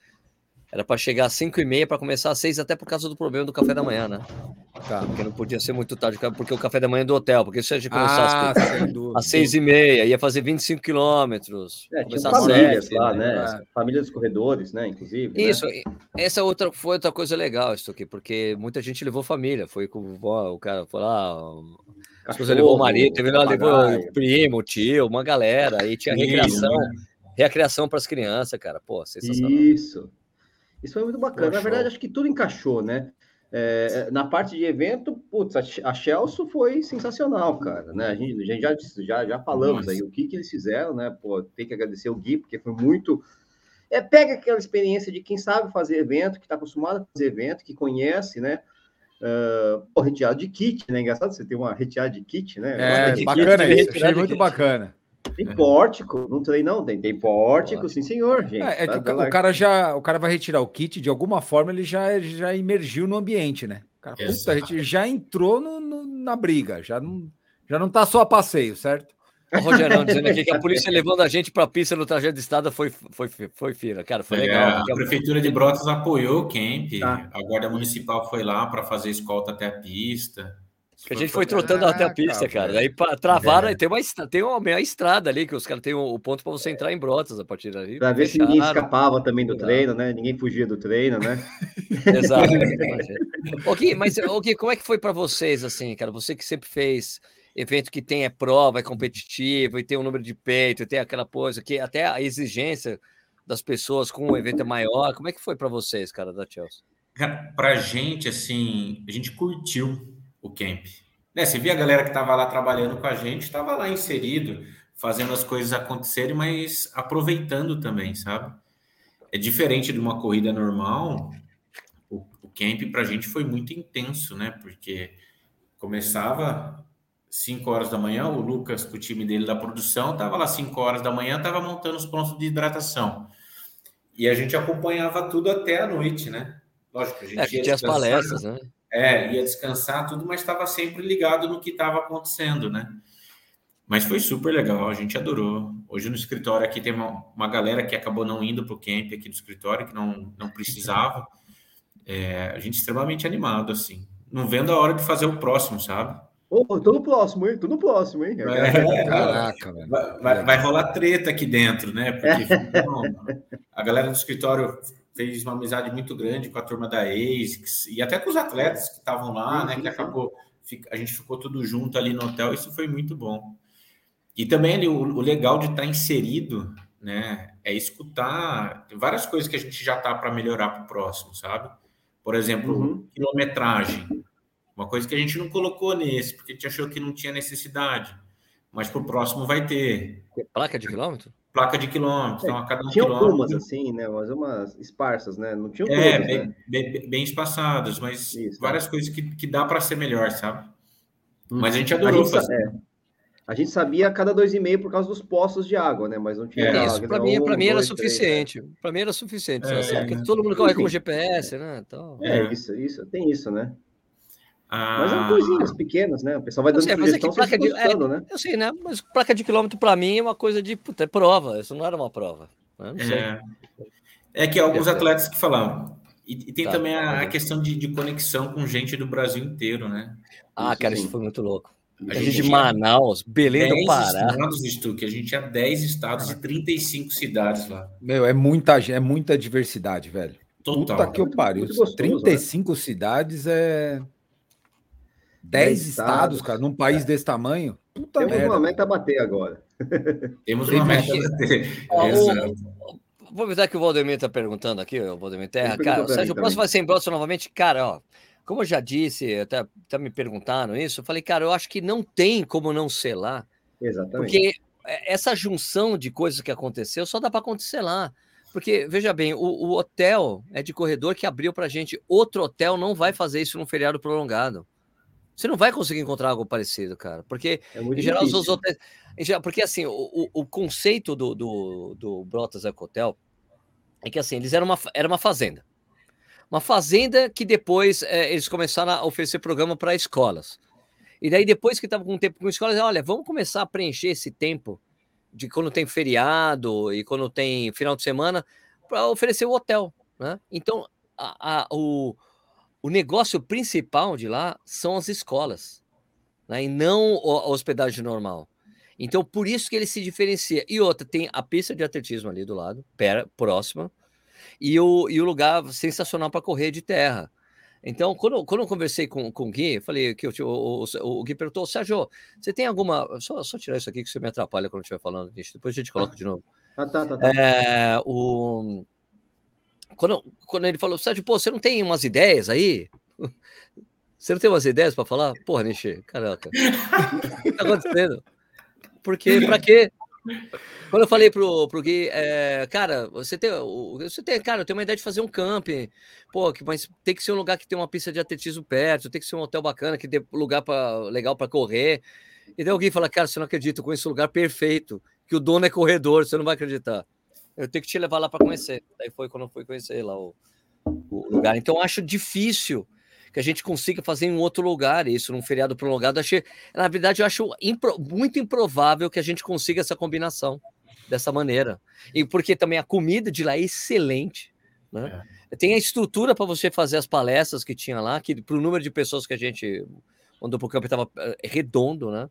Era para chegar às 5 e meia para começar às 6, até por causa do problema do café da manhã, né? Tá. Porque não podia ser muito tarde, porque o café da manhã é do hotel, porque se a gente começasse ah, às 6 e meia, ia fazer 25 quilômetros. É, tinha famílias 7, lá, né? né? Família dos corredores, né? Inclusive. Né? Isso, né? essa outra, foi outra coisa legal, isso aqui, porque muita gente levou família. Foi com o, o cara foi lá. As coisas levou o marido, teve lá, levou o primo, o tio, uma galera, aí tinha recreação. Recreação para as crianças, cara. Pô, sensacional. Isso. Isso foi muito bacana. Na verdade, acho que tudo encaixou, né? É, na parte de evento, putz, a Chelsea foi sensacional, cara, né? A gente, a gente já, já, já falamos Nossa. aí o que, que eles fizeram, né? Pô, tem que agradecer o Gui, porque foi muito. É, pega aquela experiência de quem sabe fazer evento, que está acostumado a fazer evento, que conhece, né? Uh, pô, reteado de kit, né? Engraçado você ter uma reteada de kit, né? É, bacana kit, isso, achei muito bacana. Tem pórtico, não tem não, tem, tem pórtico, sim senhor, gente. É, é que tá, o, o, cara já, o cara vai retirar o kit, de alguma forma ele já, já emergiu no ambiente, né? O cara, puta, a gente já entrou no, no, na briga, já não, já não tá só a passeio, certo? O Rogerão dizendo aqui que a polícia levando a gente para a pista no trajeto de estrada foi, foi, foi fila. Cara, foi é, legal. A Prefeitura de Brotas apoiou o camp. Tá. A Guarda Municipal foi lá para fazer escolta até a pista. Que a gente foi trotando até a pista, cara. Aí travaram, é. tem, uma, tem uma meia estrada ali, que os caras têm o, ponto para você entrar em brotas a partir dali. Para ver se ninguém escapava também do treino, né? Ninguém fugia do treino, né? *laughs* Exato. *laughs* ok, mas ok, como é que foi para vocês, assim, cara? Você que sempre fez evento que tem é prova, é competitivo, e tem um número de peito, e tem aquela coisa que até a exigência das pessoas com o um evento é maior. Como é que foi para vocês, cara, da Chelsea? Para gente, assim, a gente curtiu o camp. Né, você via a galera que estava lá trabalhando com a gente, estava lá inserido, fazendo as coisas acontecerem, mas aproveitando também, sabe? É diferente de uma corrida normal. O, o camp para a gente foi muito intenso, né? Porque começava 5 horas da manhã, o Lucas, com o time dele da produção, estava lá 5 horas da manhã, estava montando os pontos de hidratação. E a gente acompanhava tudo até a noite, né? Lógico, a gente é, tinha as palestras, né? É, ia descansar tudo, mas estava sempre ligado no que estava acontecendo, né? Mas foi super legal, a gente adorou. Hoje no escritório aqui tem uma, uma galera que acabou não indo para o camp aqui do escritório, que não, não precisava. É, a gente extremamente animado, assim. Não vendo a hora de fazer o próximo, sabe? Oh, tô no próximo, hein? Tô no próximo, hein? É, Caraca, velho. Vai, vai, vai, rolar treta aqui dentro, né? Porque *laughs* não, a galera do escritório fez uma amizade muito grande com a turma da ASICS e até com os atletas que estavam lá, né? Que acabou, a gente ficou tudo junto ali no hotel, isso foi muito bom. E também ali, o, o legal de estar inserido, né? É escutar várias coisas que a gente já tá para melhorar para o próximo, sabe? Por exemplo, uhum. quilometragem. Uma coisa que a gente não colocou nesse, porque a gente achou que não tinha necessidade. Mas para o próximo vai ter. Placa de quilômetro? Placa de quilômetros. Então, a cada um tinha algumas assim, né? Mas umas esparsas, né? Não tinha é, todas, bem, né? bem, bem, espaçadas, mas Isso, várias é. coisas que, que dá para ser melhor, sabe? Hum. Mas a gente adorou a gente, fazer. É. A gente sabia a cada dois e meio por causa dos poços de água, né? Mas não tinha. É, isso, para mim, um, para mim era suficiente. Para mim era suficiente. É, assim, porque todo mundo corre com GPS, né? Então, é, isso, isso, tem isso, né? Ah, mas são coisinhas pequenas, né? O pessoal vai dando sei, sugestão, placa de, é, né? Eu sei, né? Mas placa de quilômetro para mim é uma coisa de puta, é prova. Isso não era uma prova. Né? É, é que alguns atletas que falavam. E, e tem tá, também a, a questão de, de, conexão com gente do Brasil inteiro, né? Ah, isso, cara, isso foi muito louco. A, a gente, de Manaus, Belém do Pará. Estados, a gente tinha 10 estados e 35 cidades lá. Meu, é muita, é muita diversidade, velho. Total. Puta que eu pariu. 35 né? cidades é. 10 estados, estados, cara, num país é. desse tamanho. Puta Temos merda, uma meta a bater agora. Temos uma meta a bater. Vou aproveitar que o Valdemir está perguntando aqui, o Valdemir Terra. Cara, o Sérgio Próximo vai ser em Boston novamente. Cara, ó, como eu já disse, até, até me perguntaram isso, eu falei, cara, eu acho que não tem como não ser lá. Exatamente. Porque essa junção de coisas que aconteceu só dá para acontecer lá. Porque, veja bem, o, o hotel é de corredor que abriu para gente. Outro hotel não vai fazer isso num feriado prolongado. Você não vai conseguir encontrar algo parecido, cara. Porque, é em geral, difícil. os hotéis. Porque, assim, o, o, conceito do, do, do Brotas Hotel é que, assim, eles eram uma, era uma fazenda. Uma fazenda que depois é, eles começaram a oferecer programa para escolas. E daí, depois que estava com tempo com escolas, olha, vamos começar a preencher esse tempo de quando tem feriado e quando tem final de semana para oferecer o hotel, né? Então, a, a, o, o negócio principal de lá são as escolas, né? E não a hospedagem normal. Então, por isso que ele se diferencia. E outra, tem a pista de atletismo ali do lado, pera, próxima, e o, e o lugar sensacional para correr de terra. Então, quando, quando eu conversei com, com o Gui, falei que o, o, o, o Gui perguntou, Sérgio, você tem alguma. Só, só tirar isso aqui que você me atrapalha quando estiver falando. Depois a gente coloca de novo. Ah, tá, tá, tá. É, o... quando, quando ele falou, Sérgio, pô, você não tem umas ideias aí? *laughs* Você não tem umas ideias para falar? Porra, Nishi, caraca. o que tá acontecendo? Porque, para quê? Quando eu falei pro, pro Gui, é, cara, você tem, você tem, cara, eu tenho uma ideia de fazer um camping, pô, mas tem que ser um lugar que tem uma pista de atletismo perto, tem que ser um hotel bacana, que dê lugar pra, legal para correr. E daí Gui fala, cara, você não acredita, com esse lugar perfeito, que o dono é corredor, você não vai acreditar. Eu tenho que te levar lá para conhecer. Daí foi quando eu fui conhecer lá o, o lugar. Então acho difícil que a gente consiga fazer em outro lugar isso, num feriado prolongado. Achei, na verdade, eu acho impro, muito improvável que a gente consiga essa combinação dessa maneira. E porque também a comida de lá é excelente. Né? É. Tem a estrutura para você fazer as palestras que tinha lá, que para o número de pessoas que a gente andou para o campo estava eh, redondo, né?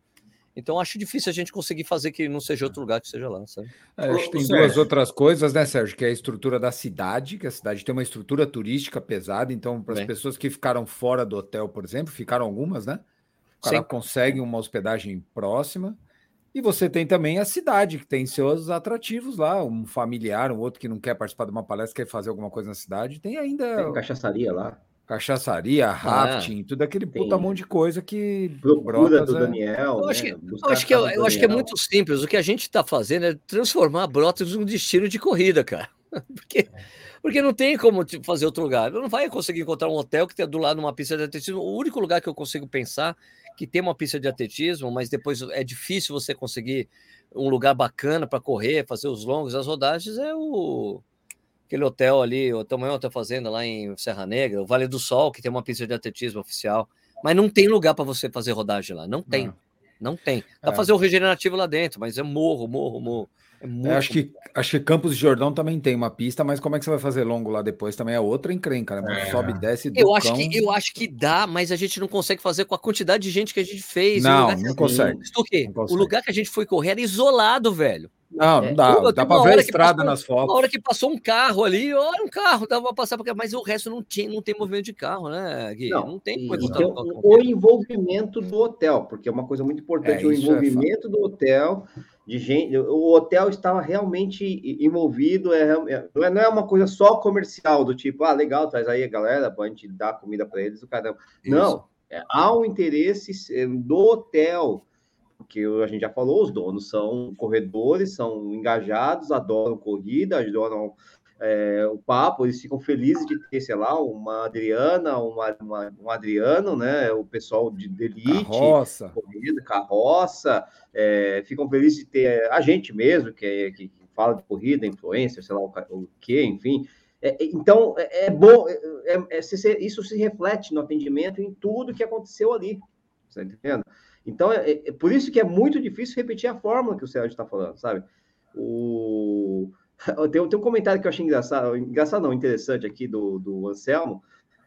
Então acho difícil a gente conseguir fazer que não seja outro lugar que seja lá, sabe? É, acho que tem duas outras coisas, né, Sérgio? Que é a estrutura da cidade, que a cidade tem uma estrutura turística pesada, então para as pessoas que ficaram fora do hotel, por exemplo, ficaram algumas, né? O cara Sim. consegue uma hospedagem próxima. E você tem também a cidade, que tem seus atrativos lá, um familiar, um outro que não quer participar de uma palestra, quer fazer alguma coisa na cidade. Tem ainda. Tem cachaçaria lá. Cachaçaria, ah, rafting, tudo aquele tem. puta monte de coisa que. Procura do é... Daniel. Eu acho que, né? eu acho que, eu, eu acho que é muito simples. O que a gente está fazendo é transformar Brotas num destino de corrida, cara. *laughs* Porque, porque não tem como fazer outro lugar. Eu não vai conseguir encontrar um hotel que tenha do lado uma pista de atletismo. O único lugar que eu consigo pensar que tem uma pista de atletismo, mas depois é difícil você conseguir um lugar bacana para correr, fazer os longos, as rodagens, é o aquele hotel ali, o tamanho hotel fazenda lá em Serra Negra, o Vale do Sol, que tem uma pista de atletismo oficial, mas não tem lugar para você fazer rodagem lá, não tem. Não, não tem. Dá é. fazer o regenerativo lá dentro, mas é morro, morro, morro. É, é muito... acho, que, acho que Campos de Jordão também tem uma pista, mas como é que você vai fazer longo lá depois? Também é outra encrenca, né? É. Sobe e desce. Eu acho, que, eu acho que dá, mas a gente não consegue fazer com a quantidade de gente que a gente fez. Não, não, consegue. Não consegue. O lugar que a gente foi correr era isolado, velho. Não, não dá. É, dá para ver a estrada passou, nas fotos. Na hora que passou um carro ali, olha um carro, dava para passar, porque, mas o resto não, tinha, não tem movimento de carro, né, Gui? Não, não tem coisa. Então, o envolvimento do hotel, porque é uma coisa muito importante, é, o é envolvimento é do hotel de gente. O hotel estava realmente envolvido, é, é, não é uma coisa só comercial, do tipo, ah, legal, traz aí a galera, a gente dar comida para eles, o caramba. Não, é, há um interesse é, do hotel, porque a gente já falou, os donos são corredores, são engajados, adoram corrida, adoram é, o papo, eles ficam felizes de ter, sei lá, uma Adriana, uma, uma um Adriano, né? O pessoal de, de elite, carroça, corrida, carroça, é, ficam felizes de ter a gente mesmo, que, é, que, que fala de corrida, influência, sei lá o, o que, enfim. É, é, então, é, é bom, isso se reflete no atendimento em tudo que aconteceu ali, você tá entendendo? Então, é, por isso que é muito difícil repetir a fórmula que o Sérgio está falando, sabe? O *laughs* Tem, tem um comentário que eu achei engraçado, engraçado não, interessante aqui do, do Anselmo.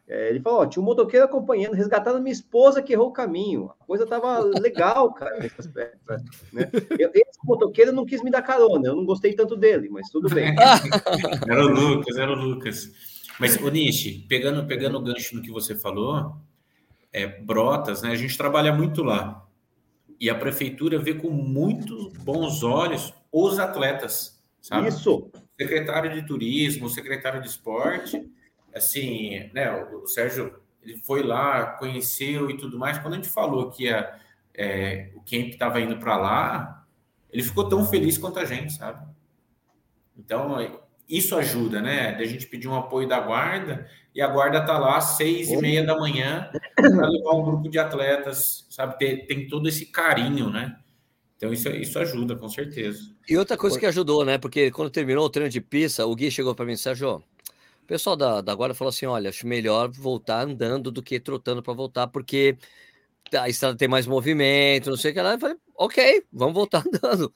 É, ele falou: ó, tinha um motoqueiro acompanhando, resgatando minha esposa que errou o caminho. A coisa tava *laughs* legal, cara, nesse aspecto. Né? Eu, esse motoqueiro não quis me dar carona, eu não gostei tanto dele, mas tudo bem. *laughs* era o Lucas, era o Lucas. Mas, o Nishi, pegando, pegando o gancho no que você falou, é, Brotas, né? A gente trabalha muito lá. E a prefeitura vê com muitos bons olhos os atletas. Sabe? Isso. Secretário de Turismo, secretário de Esporte, assim, né? O, Sérgio ele foi lá, conheceu e tudo mais. Quando a gente falou que a, é, o Kemp estava indo para lá, ele ficou tão feliz quanto a gente, sabe? Então, isso ajuda, né? A gente pedir um apoio da guarda e a guarda tá lá às seis e meia da manhã para levar um grupo de atletas, sabe? Tem, tem todo esse carinho, né? Então isso, isso ajuda, com certeza. E outra coisa que ajudou, né? Porque quando terminou o treino de pista, o Gui chegou para mim, Sérgio, o pessoal da, da guarda falou assim: olha, acho melhor voltar andando do que trotando para voltar, porque a estrada tem mais movimento, não sei o que lá. Eu falei, ok, vamos voltar *laughs* andando.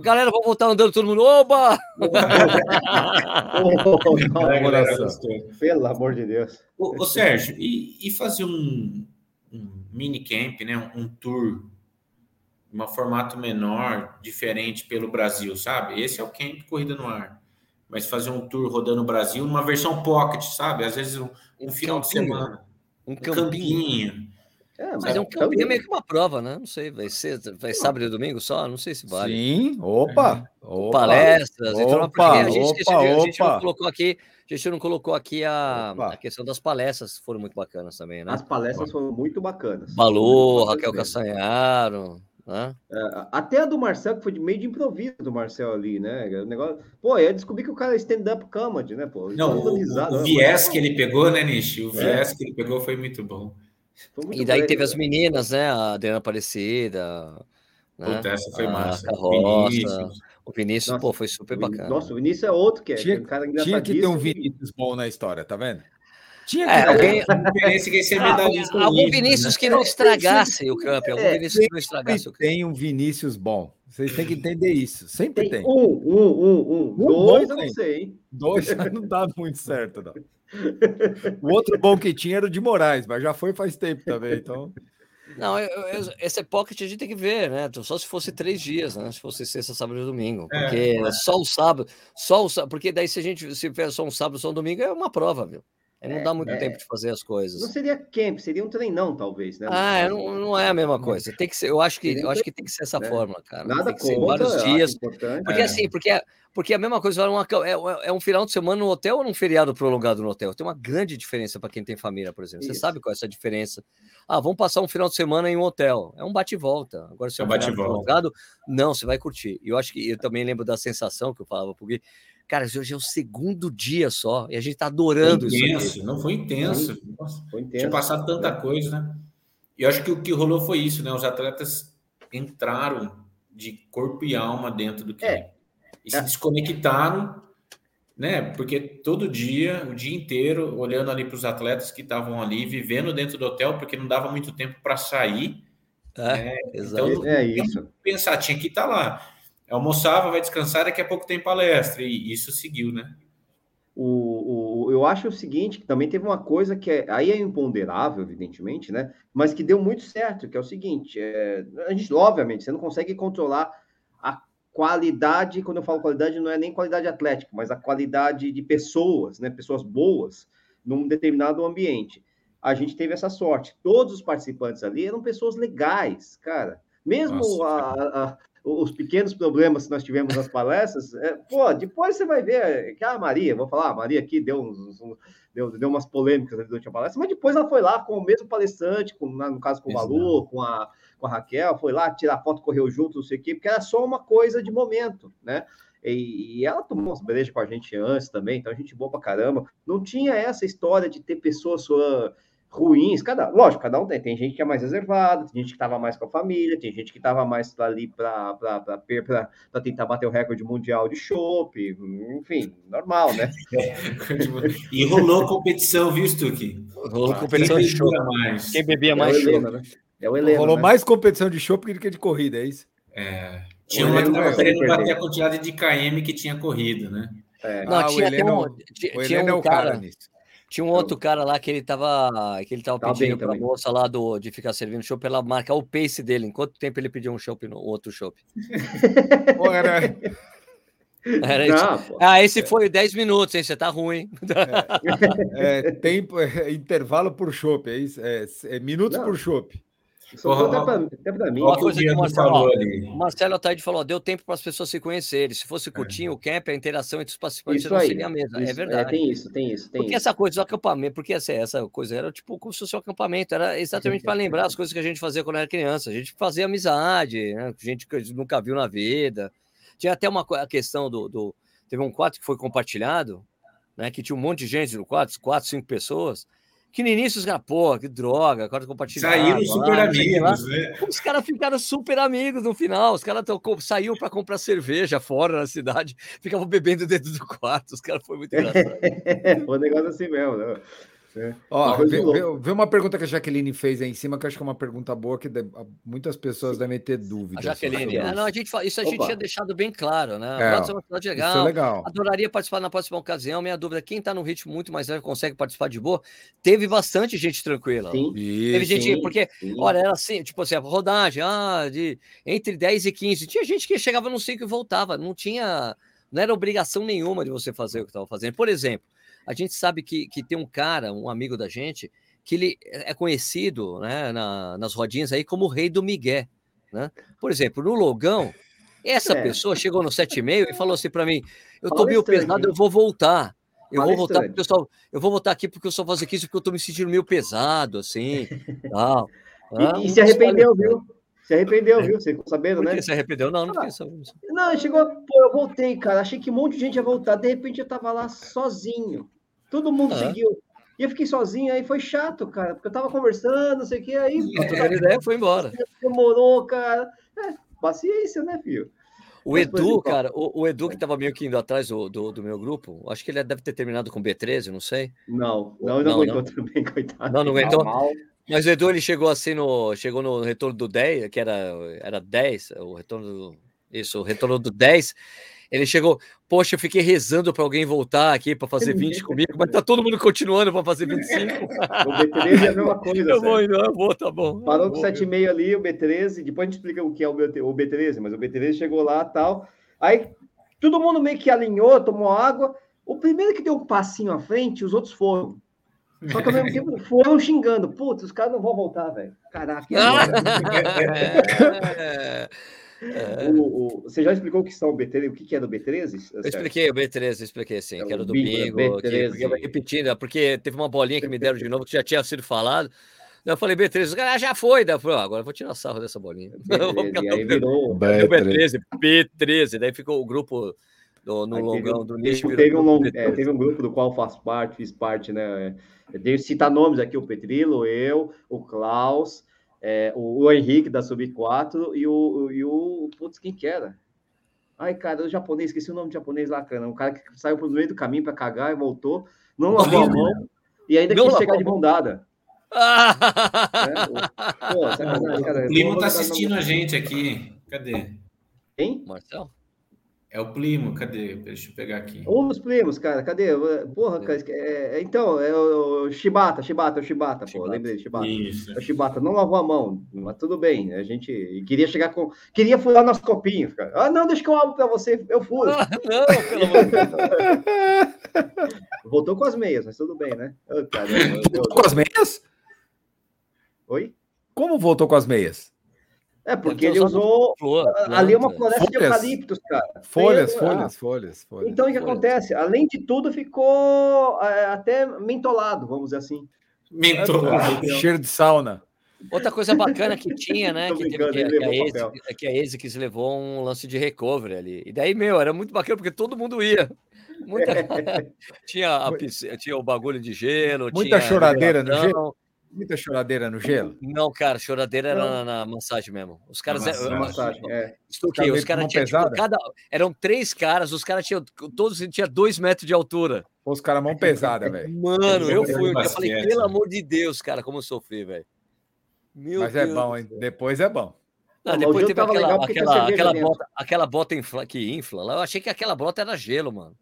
galera, vamos voltar andando, todo mundo, oba! Pelo amor de Deus. Ô, ô Sérgio, e, e, fazer um, um mini camp, né? Um, um tour, um formato menor, diferente pelo Brasil, sabe? Esse é o camp Corrida no Ar. Mas fazer um tour rodando o Brasil, uma versão pocket, sabe? Às vezes um, um final campinho. de semana. Um campinho. campinho é, mas, é um campinho, é meio que uma prova, né? Não sei, vai ser vai sábado e domingo só? Não sei se vale. Sim, opa! É. opa Palestras, opa, então opa, a gente, opa, a gente não colocou aqui, a gente não colocou aqui a, a questão das palestras, foram muito bacanas também, né? As palestras foram muito bacanas. Balu, Raquel Castanharo. Né? É, até a do Marcel, que foi de meio de improviso do Marcel ali, né? O negócio... Pô, eu descobri que o cara é stand-up comedy, né? Pô, não, o, risado, o né? viés que ele pegou, né, Nishi? O é. viés que ele pegou foi muito bom. E daí teve as meninas, né? A Adriana Aparecida, né? Puta, essa foi a massa. Carroça, Vinícius. O Vinícius, nossa, pô, foi super bacana. Nossa, o Vinícius é outro que é. Tinha, um cara tinha que ter um Vinícius bom na história, tá vendo? Tinha que é, alguém. Ah, algum Vinícius né? que não estragasse o campo, algum é, Vinícius que não estragasse o campo. Tem um Vinícius bom. Vocês têm que entender isso. Sempre tem. tem. Um, um, um, um. um Dois, eu não sei, hein? Dois *laughs* não dá muito certo, não. O outro bom que tinha era o de Moraes, mas já foi faz tempo também, então. Não, eu, eu, esse pocket a gente tem que ver, né? Só se fosse três dias, né? Se fosse sexta, sábado e domingo. É, porque é, só o sábado, só o sábado, porque daí se a gente se fizer só um sábado, só um domingo, é uma prova, viu? Aí não é, dá muito é, tempo de fazer as coisas. Não seria camp, seria um treinão, talvez, né? Ah, não, não é a mesma coisa. Tem que ser, eu acho que, eu acho que tem que ser essa né? forma, cara. Nada tem contra, vários dias. Porque é. assim, porque porque a mesma coisa uma, é, é um final de semana no hotel ou num feriado prolongado no hotel? Tem uma grande diferença para quem tem família, por exemplo. Isso. Você sabe qual é essa diferença? Ah, vamos passar um final de semana em um hotel. É um bate volta. Agora se é um, é um prolongado, não, você vai curtir. E eu acho que eu também lembro da sensação que eu falava Gui, Cara, hoje é o segundo dia só e a gente tá adorando foi intenso, isso. Não foi intenso. Nossa, foi intenso. Tinha passado tanta coisa, né? E eu acho que o que rolou foi isso, né? Os atletas entraram de corpo e alma dentro do que é. E se desconectaram, né? Porque todo dia, o dia inteiro, olhando ali para os atletas que estavam ali, vivendo dentro do hotel, porque não dava muito tempo para sair. É, né? Então, é isso. Pensar, tinha que estar tá lá almoçava, vai descansar, daqui a pouco tem palestra, e isso seguiu, né? O, o, eu acho o seguinte, que também teve uma coisa que é, aí é imponderável, evidentemente, né? Mas que deu muito certo, que é o seguinte: é, a gente, obviamente, você não consegue controlar a qualidade, quando eu falo qualidade, não é nem qualidade atlética, mas a qualidade de pessoas, né? Pessoas boas num determinado ambiente. A gente teve essa sorte. Todos os participantes ali eram pessoas legais, cara. Mesmo a, a, os pequenos problemas que nós tivemos nas palestras, é, pô, depois você vai ver que a Maria, vou falar, a Maria aqui deu, uns, deu, deu umas polêmicas durante a palestra, mas depois ela foi lá com o mesmo palestrante, com, no caso com o Malu, com a, com a Raquel, foi lá tirar foto, correu junto, não sei o quê, porque era só uma coisa de momento, né? E, e ela tomou uns brejas com a gente antes também, então a gente boa pra caramba. Não tinha essa história de ter pessoas sua ruins, cada, lógico, cada um tem, tem gente que é mais reservada, tem gente que estava mais com a família, tem gente que estava mais ali para tentar bater o recorde mundial de chopp, enfim, normal, né? *laughs* e rolou competição, viu, Stuck? Rolou competição de chopp. Quem bebia mais é chopp. Né? É o Helena, rolou né? mais competição de chopp do que de corrida, é isso? É. Tinha uma que estava querendo bater a quantidade de KM que tinha corrido, né? É. Não, ah, tinha um, o Helena é um é o cara, cara nisso. Tinha um outro cara lá que ele tava, que ele tava tá pedindo para a moça lá do, de ficar servindo show para ela marcar o pace dele. Em quanto tempo ele pediu um chopp no outro chopp? *laughs* era... Era Não, ah, esse foi 10 minutos, hein? Você tá ruim. É, *laughs* é tempo, é, intervalo por chopp, é isso? É, é minutos Não. por chopp. Até pra, mim. Uma coisa que o Marcelo, o Marcelo Ataide falou: deu tempo para as pessoas se conhecerem. Se fosse curtinho, é. o camp, a interação entre os participantes isso não aí, seria a mesma. É isso, é verdade. É, tem isso, tem isso. Tem porque isso. essa coisa do acampamento, porque essa, essa coisa era tipo como se fosse um acampamento, era exatamente para lembrar as coisas que a gente fazia quando era criança. A gente fazia amizade, né? gente que a gente nunca viu na vida. Tinha até uma a questão do, do teve um quadro que foi compartilhado, né? Que tinha um monte de gente no quadro, quatro, cinco pessoas. Que no início os caras, pô, que droga, agora compartilhar. Saíram super lá, amigos, né? Os caras ficaram super amigos no final. Os caras saíram para comprar cerveja fora na cidade, ficavam bebendo dentro do quarto. Os caras foi muito engraçado. *laughs* foi um negócio assim mesmo, né? É. Ó, vê, vê, vê, uma pergunta que a Jaqueline fez aí em cima, que eu acho que é uma pergunta boa, que muitas pessoas devem ter dúvidas. A Jaqueline, é, não, a gente, isso a Opa. gente tinha deixado bem claro, né? É, é uma cidade legal. Isso é legal. Adoraria participar na próxima ocasião. Minha dúvida, quem está no ritmo muito mais leve consegue participar de boa? Teve bastante gente tranquila. Sim. Teve gente, sim, porque, sim. olha, era assim, tipo assim, a rodagem, ah, de entre 10 e 15. Tinha gente que chegava no 5 e voltava. Não tinha, não era obrigação nenhuma de você fazer o que estava fazendo. Por exemplo, a gente sabe que, que tem um cara, um amigo da gente, que ele é conhecido né, na, nas rodinhas aí como o rei do Miguel. Né? Por exemplo, no Logão, essa é. pessoa chegou no 7,5 e falou assim para mim: Eu tô meio pesado, eu vou voltar. Eu vou voltar porque eu só, eu vou voltar aqui porque eu só faço aqui porque eu tô me sentindo meio pesado, assim. *laughs* tal. Ah, e, e se arrependeu, viu? Se arrependeu, é. viu? Você ficou sabendo, né? Se arrependeu? Não, não ah, Não, chegou, pô, eu voltei, cara. Achei que um monte de gente ia voltar. De repente eu tava lá sozinho. Todo mundo ah. seguiu. E eu fiquei sozinho, aí foi chato, cara, porque eu tava conversando, não sei o que, aí. A ideia foi *laughs* embora. Demorou, cara. É, paciência, né, filho? O Edu, cara, o, o, Edu que estava meio que indo atrás do, do, do, meu grupo, acho que ele deve ter terminado com B13, não sei. Não, não, não, não aguentou não. também, *laughs* coitado. Não, não aguentou. Mas o Edu ele chegou assim no. Chegou no retorno do 10, que era, era 10, o retorno do. Isso, o retorno do 10. Ele chegou, poxa, eu fiquei rezando para alguém voltar aqui para fazer 20 *laughs* comigo, mas tá todo mundo continuando para fazer 25. *laughs* o B13 é a mesma *laughs* coisa. Eu vou, não, eu vou, tá bom. Parou com 7,5 ali, o B13, depois a gente explica o que é o B13, mas o B13 chegou lá tal. Aí todo mundo meio que alinhou, tomou água. O primeiro que deu um passinho à frente, os outros foram. Só que ao mesmo tempo foram xingando. Putz, os caras não vão voltar, velho. Caraca. é, é. *laughs* O, o, você já explicou o que são o B13, o que é do B13? Eu expliquei o B13, expliquei sim, é que era do bingo. bingo que, repetindo, é porque teve uma bolinha que me deram de novo que já tinha sido falado. Eu falei, B13, ah, já foi. Daí eu falei, ah, agora eu vou tirar sarro dessa bolinha. B13, *laughs* aí virou B13, B13, daí ficou o grupo do, no aí longão do nicho. Teve, um long, é, teve um grupo do qual faço parte, fiz parte, né? Eu devo citar nomes aqui: o Petrilo, eu, o Klaus, é, o, o, Henrique da Sub 4 e o, e o. Putz, quem que era? Ai, cara, o japonês, esqueci o nome do japonês lá, cara. Um cara que saiu pro meio do caminho para cagar e voltou, não lavou a mão e ainda quis chegar de mão dada. *laughs* é, pô. O Limo tá assistindo a gente aqui. Cadê? Quem? Marcelo? É o primo, cadê? Deixa eu pegar aqui. Um dos primos, cara, cadê? Porra, cara, é, é, então, é o Shibata, Shibata, é o Shibata, pô, lembrei, Shibata. Isso. É o Shibata, não lavou a mão, mas tudo bem, a gente queria chegar com... Queria furar nosso copinho, cara. Ah, não, deixa que eu abro pra você, eu furo. Ah, não, pelo amor de Deus. Voltou com as meias, mas tudo bem, né? Oh, cara, voltou com as meias? Oi? Como voltou com as meias? É, porque ele usou. Flor, ali é uma floresta folhas. de eucaliptos, cara. Folhas, folhas, folhas, folhas, Então, o que acontece? Além de tudo, ficou é, até mentolado, vamos dizer assim. Mentolado. Cheiro de sauna. Outra coisa bacana que tinha, né? *laughs* que, teve, que, que, a que a ASICS levou um lance de recovery ali. E daí, meu, era muito bacana, porque todo mundo ia. Muita... *laughs* *laughs* tinha, a, tinha o bagulho de gelo. Muita choradeira no gelo. Muita choradeira no gelo? Não, cara, choradeira era na, na massagem mesmo. Os caras. Na massagem, é. Estuquei, os caras tinham. Tipo, cada, eram três caras, os caras tinham. Todos tinham dois metros de altura. Os caras mão pesada, velho. Mano, eu fui. Eu falei, pelo amor de Deus, cara, como eu sofri, velho. Mas é Deus é bom, hein? Depois é bom. Não, depois teve aquela, aquela, aquela, bota, aquela bota infla, que infla lá. Eu achei que aquela bota era gelo, mano.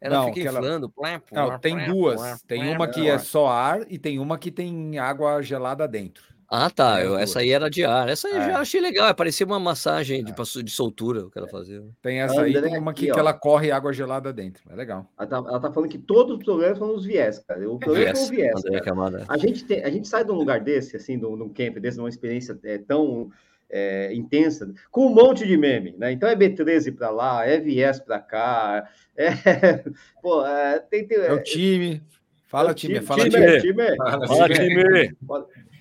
Ela não, fica inflando. Ela... não, tem duas. Tem uma que é só ar e tem uma que tem água gelada dentro. Ah, tá. Eu, essa aí era de ar. Essa aí é. já achei legal. Parecia uma massagem de, é. de soltura que ela fazia. Tem essa aí, tem uma aqui, que, que ela corre água gelada dentro. É legal. Ela tá, ela tá falando que todos os problemas são os viés, cara. O problema viés. é o viés. A gente, tem, a gente sai de um lugar desse, assim, de um camp desse, uma experiência é, tão é, intensa, com um monte de meme, né? Então é B13 para lá, é viés para cá, é, *laughs* pô, é, tem, tem, é o time. Fala, é time, fala, time. time. time. Fala, time.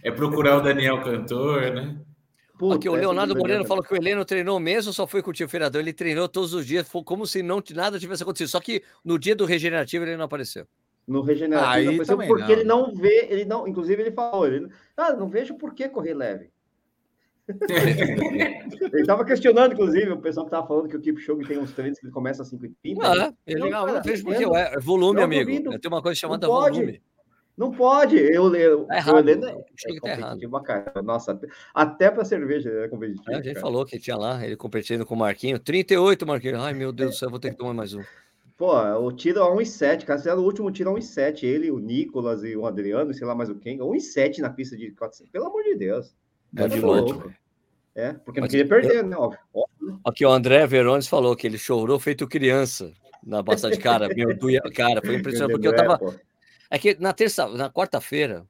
É procurar o Daniel Cantor, né? Puta, Aqui, o Leonardo Moreno falou que o Heleno treinou mesmo, só foi com o tio Feirador. Ele treinou todos os dias, como se não nada tivesse acontecido. Só que no dia do regenerativo ele não apareceu. No regenerativo Aí não apareceu porque não. ele não vê, ele não, inclusive ele falou, ele, ah, não vejo por que correr leve. *laughs* ele estava questionando, inclusive, o pessoal que estava falando que o Kipchoge tem uns treinos que ele começa a 5h30. Ah, né? ele não, não, não vejo porque é volume, amigo. Tem uma coisa chamada volume. Não pode. Eu, eu, tá errado, eu Helena, é, tá errado. Nossa, até para cerveja é competitivo. É, a gente cara. falou que tinha lá, ele competindo com o Marquinho. 38, Marquinho. Ai, meu Deus do céu, vou ter que tomar mais um. Pô, o tiro a 1,7, cara. O último tiro a 1,7. Ele, o Nicolas e o Adriano, sei lá mais o quem. 1,7 na pista de 400. Pelo amor de Deus. É louco. É, porque não queria perder, né? Óbvio. Aqui o André Verones falou que ele chorou feito criança na basta de cara. *laughs* Meu, cara, foi impressionante, porque eu tava. É que na terça, na quarta-feira,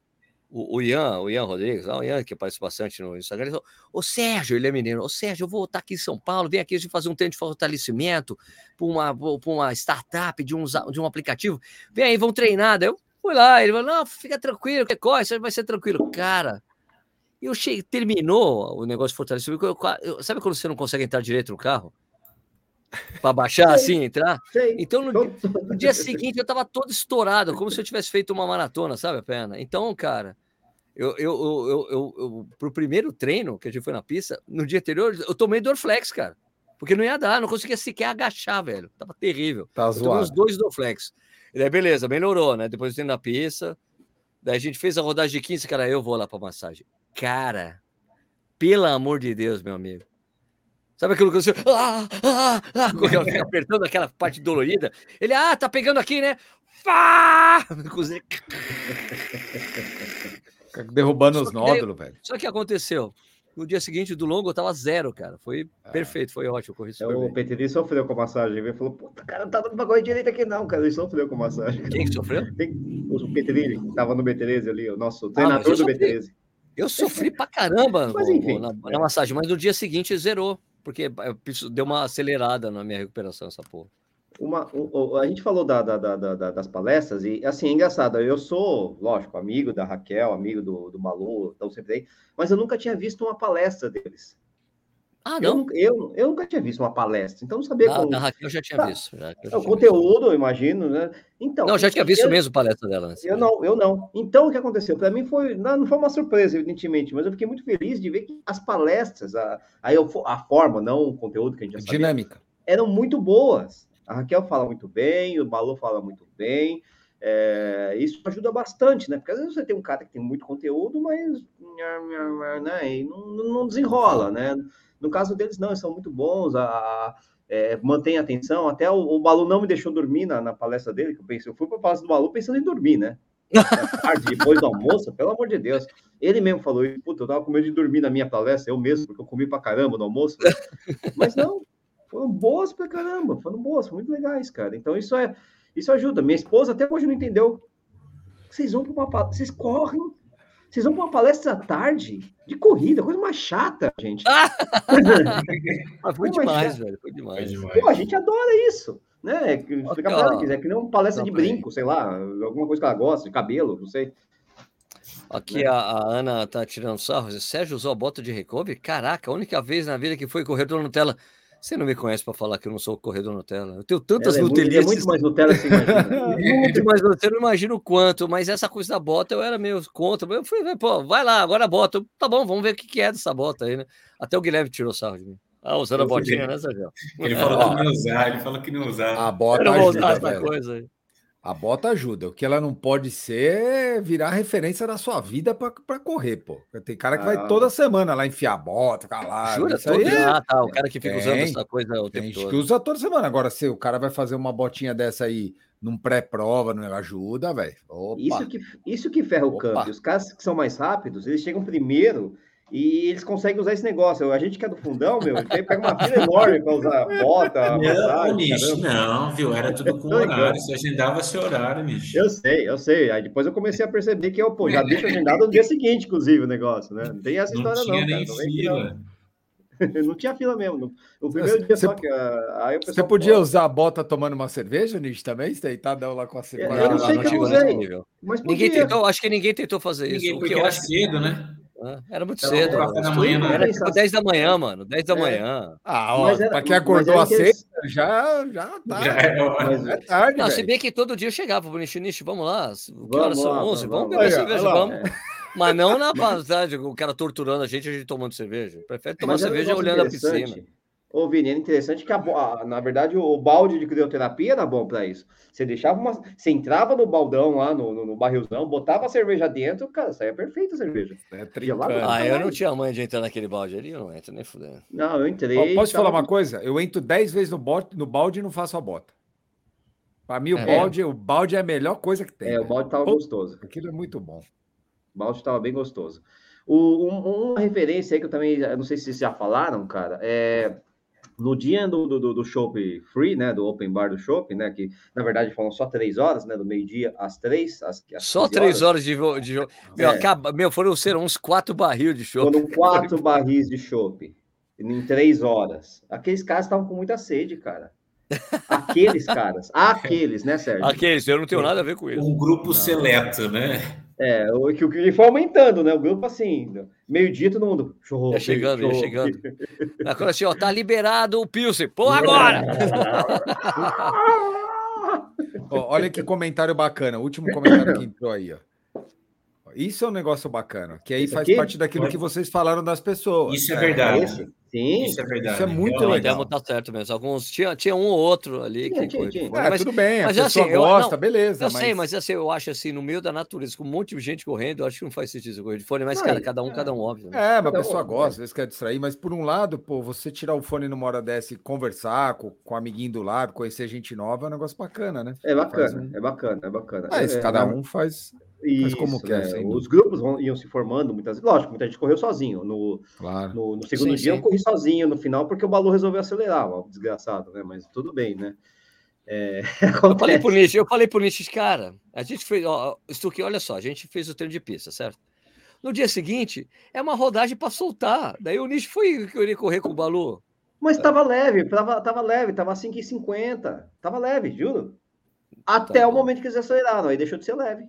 o, Ian, o Ian Rodrigues, o Ian que aparece bastante no Instagram, ele falou: Ô Sérgio, ele é menino, ô Sérgio, eu vou estar aqui em São Paulo, vem aqui a gente fazer um treino de fortalecimento para uma, uma startup de um, de um aplicativo. Vem aí, vamos treinar. Daí eu fui lá, ele falou: Não, fica tranquilo, que corre, você vai ser tranquilo. Cara, eu cheguei, terminou o negócio de fortalecimento. Eu, eu, sabe quando você não consegue entrar direito no carro? para baixar *laughs* assim, entrar. Então no, no, dia seguinte eu tava todo estourado, como se eu tivesse feito uma maratona, sabe a perna? Então, cara, eu, eu, eu, eu, eu, pro primeiro treino que a gente foi na pista, no dia anterior, eu tomei Dorflex, cara. Porque não ia dar, não conseguia sequer agachar, velho. Tava terrível. Tá eu tomei uns dois Dorflex. E daí, beleza, melhorou, né? Depois eu treino na pista. Daí a gente fez a rodagem de 15, cara, eu vou lá pra massagem. Cara, pelo amor de Deus, meu amigo. Sabe aquilo que você. Ah, ah, ah, *laughs* apertando aquela parte dolorida. Ele, ah, tá pegando aqui, né? Fá! *laughs* Derrubando os nódulos, velho. Só que aconteceu. No dia seguinte do longo eu tava zero, cara. Foi ah. perfeito, foi ótimo. Corri é, o PTD sofreu com a massagem. Ele falou, puta, cara, não tá dando pra correr direito aqui, não, cara. Ele sofreu com a massagem. Quem que sofreu? O PTD, que tava no B13 ali, o nosso ah, treinador do B13. Eu sofri pra caramba *laughs* mas, enfim, na, na, massagem, mas no dia seguinte zerou porque deu uma acelerada na minha recuperação essa porra. Uma, a gente falou da, da, da, das palestras e assim é engraçado. Eu sou, lógico, amigo da Raquel, amigo do, do Malu, estão sempre aí, mas eu nunca tinha visto uma palestra deles. Ah, não? Eu, eu, eu, nunca tinha visto uma palestra, então não sabia como. Da Raquel eu já tinha tá. visto. Já, é o conteúdo, visto. eu imagino, né? Então. Não, já tinha visto eu, mesmo palestra dela. Né? Eu não, eu não. Então, o que aconteceu? Para mim foi. Não, não foi uma surpresa, evidentemente, mas eu fiquei muito feliz de ver que as palestras, a, a, a forma, não o conteúdo que a gente já sabia, Dinâmica. eram muito boas. A Raquel fala muito bem, o Balu fala muito bem. É, isso ajuda bastante, né? Porque às vezes você tem um cara que tem muito conteúdo, mas né, não, não desenrola, né? No caso deles, não, eles são muito bons, a, a é, mantém a atenção. Até o, o Balu não me deixou dormir na, na palestra dele, que eu pensei, eu fui para a palestra do Balu pensando em dormir, né? *laughs* tarde, depois do almoço, pelo amor de Deus. Ele mesmo falou, puta, eu tava com medo de dormir na minha palestra, eu mesmo, porque eu comi pra caramba no almoço. Mas não, foram boas pra caramba, foram boas, foram muito legais, cara. Então isso é, isso ajuda. Minha esposa até hoje não entendeu. Vocês vão para uma vocês correm vocês vão para uma palestra à tarde de corrida, coisa mais chata, gente. *laughs* Ah, foi, demais, velho. Foi demais. Pô, a gente adora isso. Né? Explicar para ela quiser, que nem uma palestra não, de brinco, sei lá, alguma coisa que ela gosta, de cabelo, não sei. Aqui a, a, Ana tá tirando sarro. Sérgio usou a bota de recovery? Caraca, a única vez na vida que foi corredor Nutella. Você não me conhece para falar que eu não sou corredor Nutella. Eu tenho tantas Ela é. Muito, é muito mais Nutella que você imagina. *laughs* muito mais Nutella, não imagino o quanto, mas essa coisa da bota eu era meio contra. Eu fui, pô, vai lá, agora a bota. Tá bom, vamos ver o que é dessa bota aí, né? Até o Guilherme tirou sarro de mim. Ah, usando a botinha, né, Sérgio? Ele falou que não usar, ele falou que não usar. A bota eu não vou usar essa coisa aí. A bota ajuda. O que ela não pode ser é virar referência da sua vida para correr, pô. Tem cara que ah. vai toda semana lá enfiar a bota, ficar lá. Jura? Isso aí é... ah, tá. O cara que fica tem, usando essa coisa o tempo todo. que usa toda semana. Agora, se o cara vai fazer uma botinha dessa aí num pré-prova, não ajuda, velho. Isso que, isso que ferra o campo. Os caras que são mais rápidos, eles chegam primeiro e eles conseguem usar esse negócio. A gente que é do fundão, meu, pega uma fila enorme para usar bota, não, bicho, não, viu? Era tudo com *laughs* horário. Você agendava seu horário, bicho. Eu sei, eu sei. Aí depois eu comecei a perceber que eu, pô, já deixo agendado no dia seguinte, inclusive, o negócio, né? Não tem essa não história, não. Cara. Não, fila. *laughs* não tinha fila mesmo. O primeiro dia só que. Aí o você podia pô... usar a bota tomando uma cerveja, Nish, também? Deitadão lá com a cerveja. Eu não sei que eu usei. Mas ninguém tentou, acho que ninguém tentou fazer ninguém, isso. Porque era cedo, né? Era muito então, cedo. Da manhã, era né? tipo 10 da manhã, mano. 10 da é. manhã. Ah, ó, era, pra quem acordou às 6, já, já tá. Já é, é tarde. Não, se bem que todo dia eu chegava pro Nishi Nishi, vamos lá. Que horas são? 11? Vamos, beber cerveja, vamos. Mas não na passagem, o cara torturando a gente, a gente tomando cerveja. Prefere tomar cerveja olhando a piscina. Ô, Vini, é interessante que, a, a, na verdade, o, balde de crioterapia era bom para isso. Você deixava uma. Você entrava no baldão lá, no, no, no barrilzão, botava a cerveja dentro, cara, saía perfeita a cerveja. É ah, eu não tinha mãe de entrar naquele balde ali, eu não entro nem fudendo. Não, eu entrei. posso tava... falar uma coisa? Eu entro 10 vezes no, bote, no balde e não faço a bota. Para mim, o, é. balde, o balde é a melhor coisa que tem. É, né? o balde tava Pô, gostoso. Aquilo é muito bom. O balde tava bem gostoso. O, um, uma referência aí que eu também, não sei se vocês já falaram, cara, é no dia do, do, do Shop Free, né, do Open Bar do Shop, né, que na verdade foram só três horas, né, do meio-dia às três. Às, às só três horas, horas de jogo. Meu, é. acaba, meu, foram ser uns quatro barril de chopp. Foram quatro barris de chopp em três horas. Aqueles caras estavam com muita sede, cara. Aqueles caras, *laughs* aqueles, né, Sérgio? Aqueles, eu não tenho nada a ver com isso. Um grupo não. seleto, né? É, o que, que foi aumentando, né? O grupo assim, meio-dia todo mundo. Show, ia chegando, show. ia chegando. *laughs* Agora assim, ó, tá liberado o Pilsen. Pô, agora! *laughs* olha que comentário bacana. O último comentário que entrou aí, ó. Isso é um negócio bacana, que aí Isso faz aqui? parte daquilo que vocês falaram das pessoas. Isso é, é verdade. Sim, isso é verdade. Isso é muito eu, legal. Tá certo mesmo. Alguns tinha, tinha um ou outro ali tinha, que tinha, tinha. É, mas, tudo bem, mas, a pessoa assim, gosta, eu, beleza. Eu mas... sei, mas assim, eu acho assim, no meio da natureza, com um monte de gente correndo, eu acho que não faz sentido correr de fone, mas, não, cara, cada um, é, cada um, óbvio. Né? É, mas a pessoa gosta, às vezes quer distrair, mas por um lado, pô, você tirar o fone numa hora dessa e conversar com, com o amiguinho do lado, conhecer gente nova, é um negócio bacana, né? É bacana, um... é bacana, é bacana. Mas é, cada um faz isso, como quer. Né? Os grupos vão, iam se formando muitas vezes. Lógico, muita gente correu sozinho. No, claro. no, no segundo sim, dia sim. eu corri sozinho no final, porque o Balu resolveu acelerar, ó, desgraçado, né? Mas tudo bem, né? É, *laughs* eu falei pro Nietzsche, eu falei pro Nietzsche, cara, a gente fez, ó, Stuque, olha só, a gente fez o treino de pista, certo? No dia seguinte, é uma rodagem para soltar. Daí o Nietzsche foi querer correr com o Balu. Mas estava leve, tava, tava leve, tava 5,50. Tava leve, juro. Até tá o momento que eles aceleraram, aí deixou de ser leve.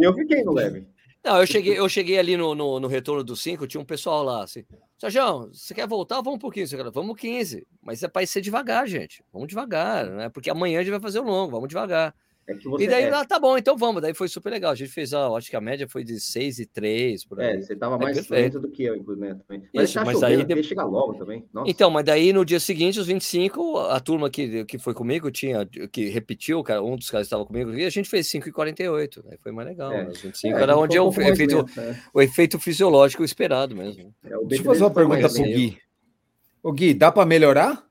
Eu fiquei no leve. Não, eu cheguei, eu cheguei ali no, no, no retorno do 5, tinha um pessoal lá assim. Sérgio, você quer voltar? Vamos um pouquinho. Você quer... Vamos 15. Mas é para ser devagar, gente. Vamos devagar, né? Porque amanhã a gente vai fazer o longo, vamos devagar. É e daí, é. ah, tá bom, então vamos. Daí foi super legal. A gente fez, a, acho que a média foi de 6 e 3. Por é, aí. É, você tava mais é lento do que eu, inclusive, né, também. Mas, Isso, mas aí de... chegar logo também. Nossa. Então, mas daí no dia seguinte, os 25, a turma que, que foi comigo tinha, que repetiu, cara, um dos caras estava comigo, e a gente fez 5 e 48. Aí foi mais legal. É. Né? Os 25 é, era onde um o, efeito, lento, é. o efeito fisiológico esperado mesmo. Deixa eu fazer uma pergunta pro Gui. O Gui, dá para melhorar?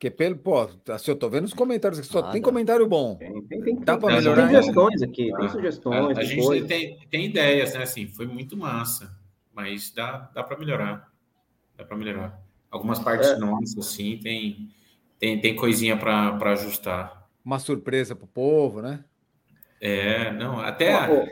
Porque pelo, pô, assim, eu tô vendo os comentários aqui, só tem comentário bom. Tem, tem, tem, Dá para melhorar. Tem sugestões aqui, tem sugestões. A, a gente tem, tem ideias, né? Assim, foi muito massa, mas dá, dá para melhorar. Dá para melhorar. Algumas partes é. nossas, assim, tem, tem, tem coisinha para ajustar. Uma surpresa para o povo, né? É, não, até a,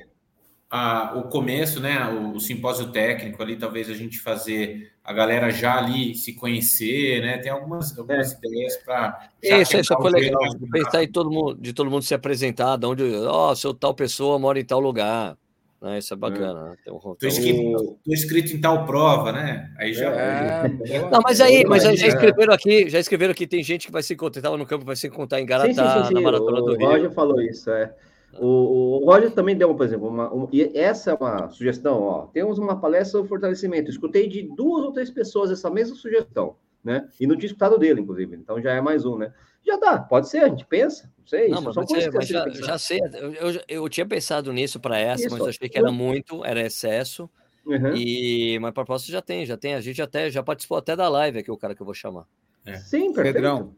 a, o começo, né? O, o simpósio técnico ali, talvez a gente fazer a galera já ali se conhecer, né? Tem algumas, algumas é. ideias para. Isso, isso foi legal. Pensar em todo mundo, de todo mundo se apresentar, de onde, ó, oh, seu tal pessoa mora em tal lugar. Né? Isso é bacana. É. Um, tô, escrito, tô, escrito, em tal prova, né? Aí já. É, não, mas aí, mas aí já escreveram aqui, já escreveram aqui, tem gente que vai se encontrar, estava no campo, vai se encontrar em Garatá, sim, sim, sim, na Maratona o do Rio. O Roger falou isso, é. O, o Roger também deu, por exemplo, uma, uma, e essa é uma sugestão, ó. Temos uma palestra sobre fortalecimento. Escutei de duas ou três pessoas essa mesma sugestão, né? E não tinha escutado dele, inclusive. Então já é mais um, né? Já dá, pode ser, a gente pensa, não sei. Não, mas, ser, mas já, já, sei, eu, eu, eu, tinha pensado nisso para essa, isso, mas eu achei que era muito, era excesso. Uhum. E mas proposta já tem, já tem. A gente até já participou até da live aqui, o cara que eu vou chamar. É. Sim, perfeito. Pedrão.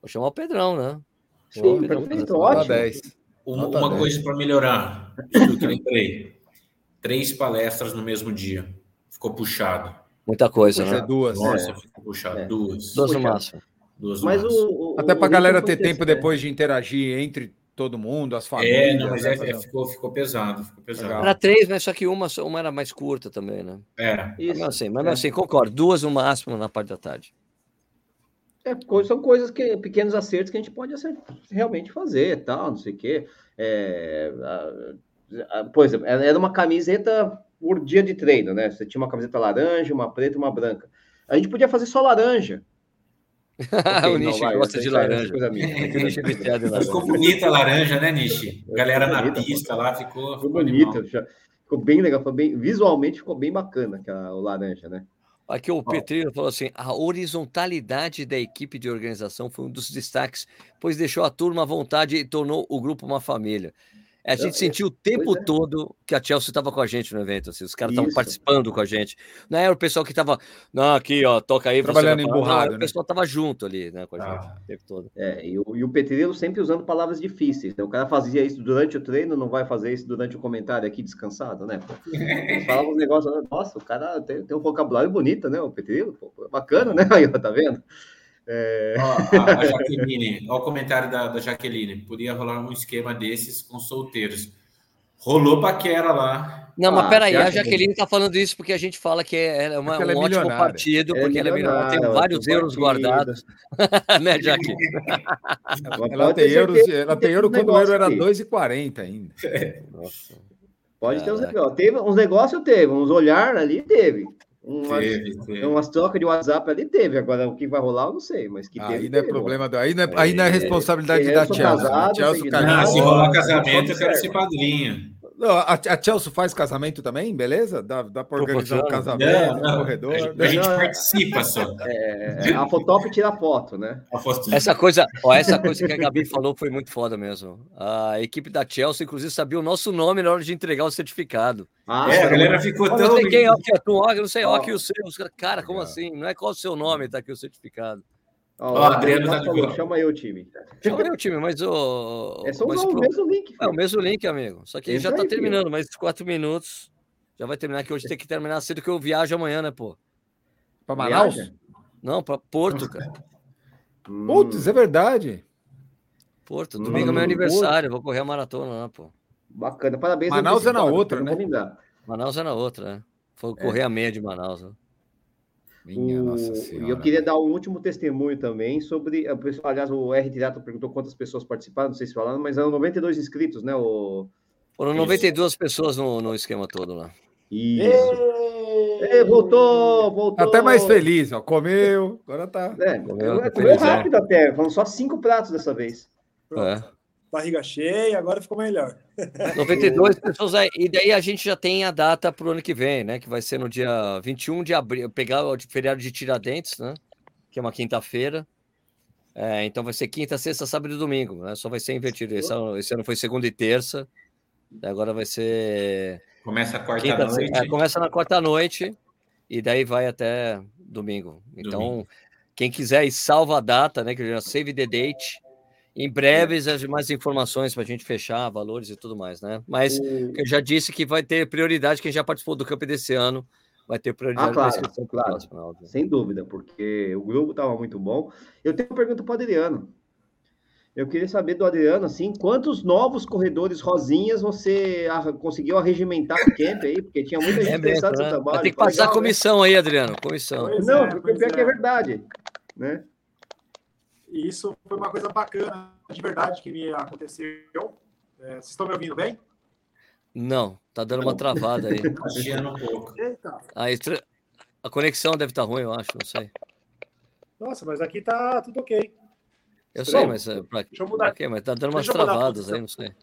Vou chamar o Pedrão, né? Sim, Pedrão, perfeito, ótimo. 10. Uma, uma coisa para melhorar, eu que lembrei. Três palestras no mesmo dia. Ficou puxado. Muita coisa, né? Duas. Nossa, é. ficou puxado. É. Duas. Duas no máximo. Duas no Mas máximo. O, o, Até para a galera ter tempo depois de interagir entre todo mundo, as famílias. É, não, mas é, é, ficou, ficou pesado, ficou pesado. Era três, mas só que uma, uma era mais curta também, né? É. Isso. Mas assim, mas assim, concordo. Duas no máximo na parte da tarde. É, são coisas que, pequenos acertos que a gente pode acertar, realmente fazer, tal, não sei o quê. É, a, a, por exemplo, era uma camiseta por dia de treino, né? Você tinha uma camiseta laranja, uma preta e uma branca. A gente podia fazer só laranja. *laughs* Okay, o Nishi gosta de laranja. Ficou bonita a laranja, né, Nishi? Galera na pista lá ficou. Ficou bonita. Ficou bem legal. Ficou bem, visualmente ficou bem bacana aquela, o laranja, né? Aqui o Petrino falou assim: a horizontalidade da equipe de organização foi um dos destaques, pois deixou a turma à vontade e tornou o grupo uma família. A gente sentiu o tempo é. todo que a Chelsea estava com a gente no evento, assim, os caras estavam participando com a gente. Não era o pessoal que estava, não, aqui, ó, toca aí. Trabalhando emburrado. Né? O pessoal estava junto ali, né, com a gente ah. o tempo todo. É, e o, e o Petrilo sempre usando palavras difíceis. Né? O cara fazia isso durante o treino, não vai fazer isso durante o comentário aqui descansado, né? Eles *laughs* falavam uns negócios, nossa, o cara tem, tem um vocabulário bonito, né? O Petrilo, bacana, né? *laughs* Aí, tá vendo? É... Ó, a, *laughs* a Jaqueline, olha o comentário da, da Jaqueline. Podia rolar um esquema desses com solteiros. Rolou paquera lá. Não, mas ah, peraí, a Jaqueline está falando isso porque a gente fala que é, uma, um é ótimo partido, porque ela é milionária, tem vários euros guardados. *laughs* né, Jaqueline? ela, tem euros, ela tem euro quando o euro era 2,40 ainda. Nossa. Pode ter uns negócios. Teve uns negócios, teve, uns olhar ali, teve. Umas, teve, teve. umas trocas de WhatsApp ali teve. Agora, o que vai rolar, eu não sei. Mas que aí teve, não é problema. Do, aí, não é, aí não é, é responsabilidade da Chelsea. Né? Casado, Chelsea não, se rolar casamento, eu quero ser padrinho. A, a, Chelsea faz casamento também, beleza? Dá, dá para organizar um casamento, não, não. corredor. A gente, a gente participa só. É, a fotógrafo tira foto, né? Essa coisa, ó, essa coisa que a Gabi falou foi muito foda mesmo. A equipe da Chelsea, inclusive, sabia o nosso nome na hora de entregar o certificado. Ah, é, a galera ficou tão. Não sei quem é, o que é tu, não sei, ó, que o seu. Cara, como assim? Não é qual o seu nome, tá aqui o certificado. Ó, oh, Adriano tá falou, chama aí o time. Chama aí o time, mas o. É só mas o pro... mesmo link. Filho. É o mesmo link, amigo. Só que já tá aí, terminando, filho. mais quatro minutos. Já vai terminar, que hoje tem que terminar cedo, que eu viajo amanhã, né, pô? Pra Manaus? Não, pra Porto, cara. Putz, é verdade. Porto, domingo hum, é meu aniversário, Porto. vou correr a maratona lá, pô. Bacana, parabéns. Manaus é na outra, né? Manaus é na outra, né? Foi correr é. a meia de Manaus, né? Minha o... Nossa Senhora. E eu queria dar um último testemunho também sobre. Aliás, o R Tirato perguntou quantas pessoas participaram, não sei se falaram, mas eram 92 inscritos, né? O... Foram 92 Isso. pessoas no, no esquema todo lá. Isso. Ei, voltou, voltou. Até mais feliz, ó. Comeu, agora tá. É, comeu, tá comeu rápido até. Foram só cinco pratos dessa vez. É barriga cheia, agora ficou melhor. *laughs* 92 pessoas aí. E daí a gente já tem a data para o ano que vem, né? Que vai ser no dia 21 de abril, pegar o feriado de Tiradentes, né? Que é uma quinta-feira. É, então vai ser quinta, sexta, sábado e domingo, né? Só vai ser invertido. Esse ano, esse ano foi segunda e terça. Agora vai ser. Começa a quarta noite. É, começa na quarta noite e daí vai até domingo. Então, domingo. quem quiser e salva a data, né? Que já save the date em breve, mais informações para a gente fechar, valores e tudo mais, né? Mas eu já disse que vai ter prioridade, quem já participou do campo desse ano vai ter prioridade. Ah, claro, claro. Próximo, sem dúvida, porque o grupo estava muito bom. Eu tenho uma pergunta para o Adriano. Eu queria saber do Adriano, assim, quantos novos corredores rosinhas você conseguiu arregimentar no camp aí? Porque tinha muita gente é interessada no né? trabalho. Tem que passar legal, comissão né? aí, Adriano, comissão. Não, é, porque pior é. que é verdade, né? E isso foi uma coisa bacana, de verdade, que me aconteceu. É, vocês estão me ouvindo bem? Não, tá dando uma travada aí. Tá um pouco. Eita. A, a conexão deve estar tá ruim, eu acho, não sei. Nossa, mas aqui tá tudo ok. Eu sei, mas é, pra, Deixa eu mudar. Pra quê? Mas tá dando umas travadas aí, não sei.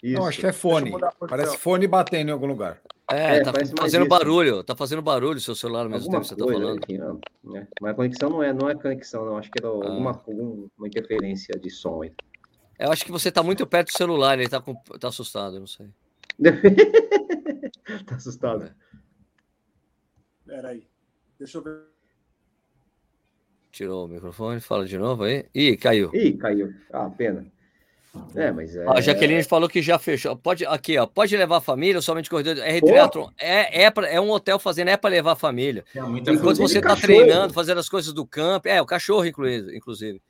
Isso. Não, acho que é fone. Parece fone batendo em algum lugar. É, é tá fazendo barulho, tá fazendo barulho o seu celular ao mesmo tempo que você tá falando. Aqui, né? Mas a conexão não é, não é conexão, não. Acho que era ah. alguma, alguma interferência de som aí. Eu acho que você tá muito perto do celular, ele tá, com, tá assustado, não sei. *laughs* tá assustado. É. Peraí, deixa eu ver. Tirou o microfone, fala de novo aí. Ih, caiu. Ih, caiu. Ah, pena. É, mas é... A Jaqueline falou que já fechou. Pode, aqui, ó, pode levar a família somente corredor? É triatlon. É, é, pra, é um hotel fazendo, é para levar a família. É, Enquanto você está treinando, fazendo as coisas do campo. É, o cachorro, inclusive.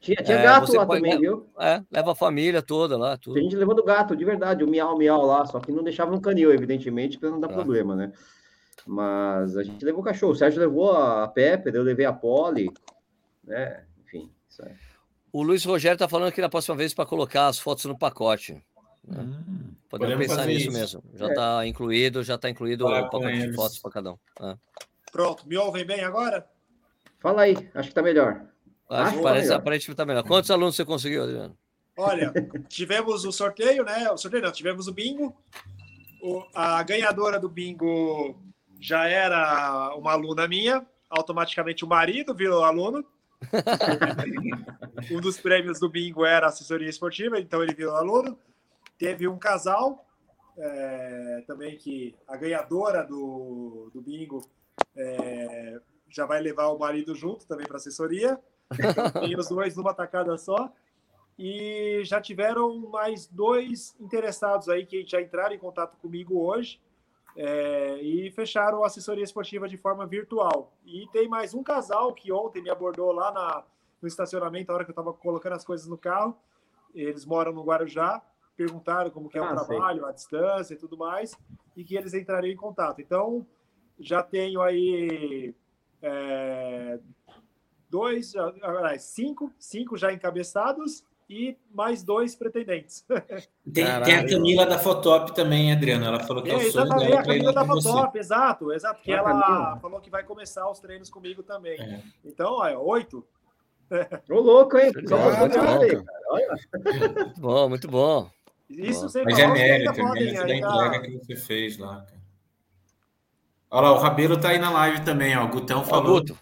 Tinha, tinha é, gato lá pode, também, viu? É, leva a família toda lá. Tudo. Tem gente levando gato, de verdade, o miau miau lá, só que não deixava no canil, evidentemente, para não dar ah. problema, né? Mas a gente levou o cachorro. O Sérgio levou a Pepe, eu levei a Polly, né? Enfim, isso aí. O Luiz Rogério está falando que na próxima vez para colocar as fotos no pacote. Hum, Podemos, pensar nisso isso. mesmo. Já está é. incluído, já está incluído o pacote de fotos para cada um. Ah. Pronto, me ouvem bem agora? Fala aí, acho que está melhor. Acho que parece, tá aparentemente está melhor. Quantos alunos você conseguiu, Adriano? Olha, *laughs* tivemos o sorteio, né? O sorteio não, tivemos o bingo. O, a ganhadora do bingo já era uma aluna minha, automaticamente o marido virou aluno. Um dos prêmios do bingo era assessoria esportiva, então ele virou aluno. Teve um casal é, também que a ganhadora do, do bingo é, já vai levar o marido junto também para assessoria. Tem *laughs* os dois numa tacada só. E já tiveram mais dois interessados aí que já entraram em contato comigo hoje é, e fecharam a assessoria esportiva de forma virtual. E tem mais um casal que ontem me abordou lá na, no estacionamento, a hora que eu estava colocando as coisas no carro. Eles moram no Guarujá, perguntaram como que é o ah, trabalho, sei. a distância e tudo mais, e que eles entrariam em contato. Então, já tenho aí é, dois, cinco, cinco já encabeçados e mais dois pretendentes. *laughs* Tem, tem, a Camila da Fotop também, Adriana. Ela falou que é, é o sonho dela. A Camila da Fotop, exato, exato. Que ela Camila. falou que vai começar os treinos comigo também. É. Então, olha, oito. *laughs* Ô, louco, hein? muito bom, muito bom. Isso sem Mas é mérito, é mérito da entrega que você fez lá, cara. Olha lá, o Rabelo tá aí na live também, ó. O Gutão falou. Guto.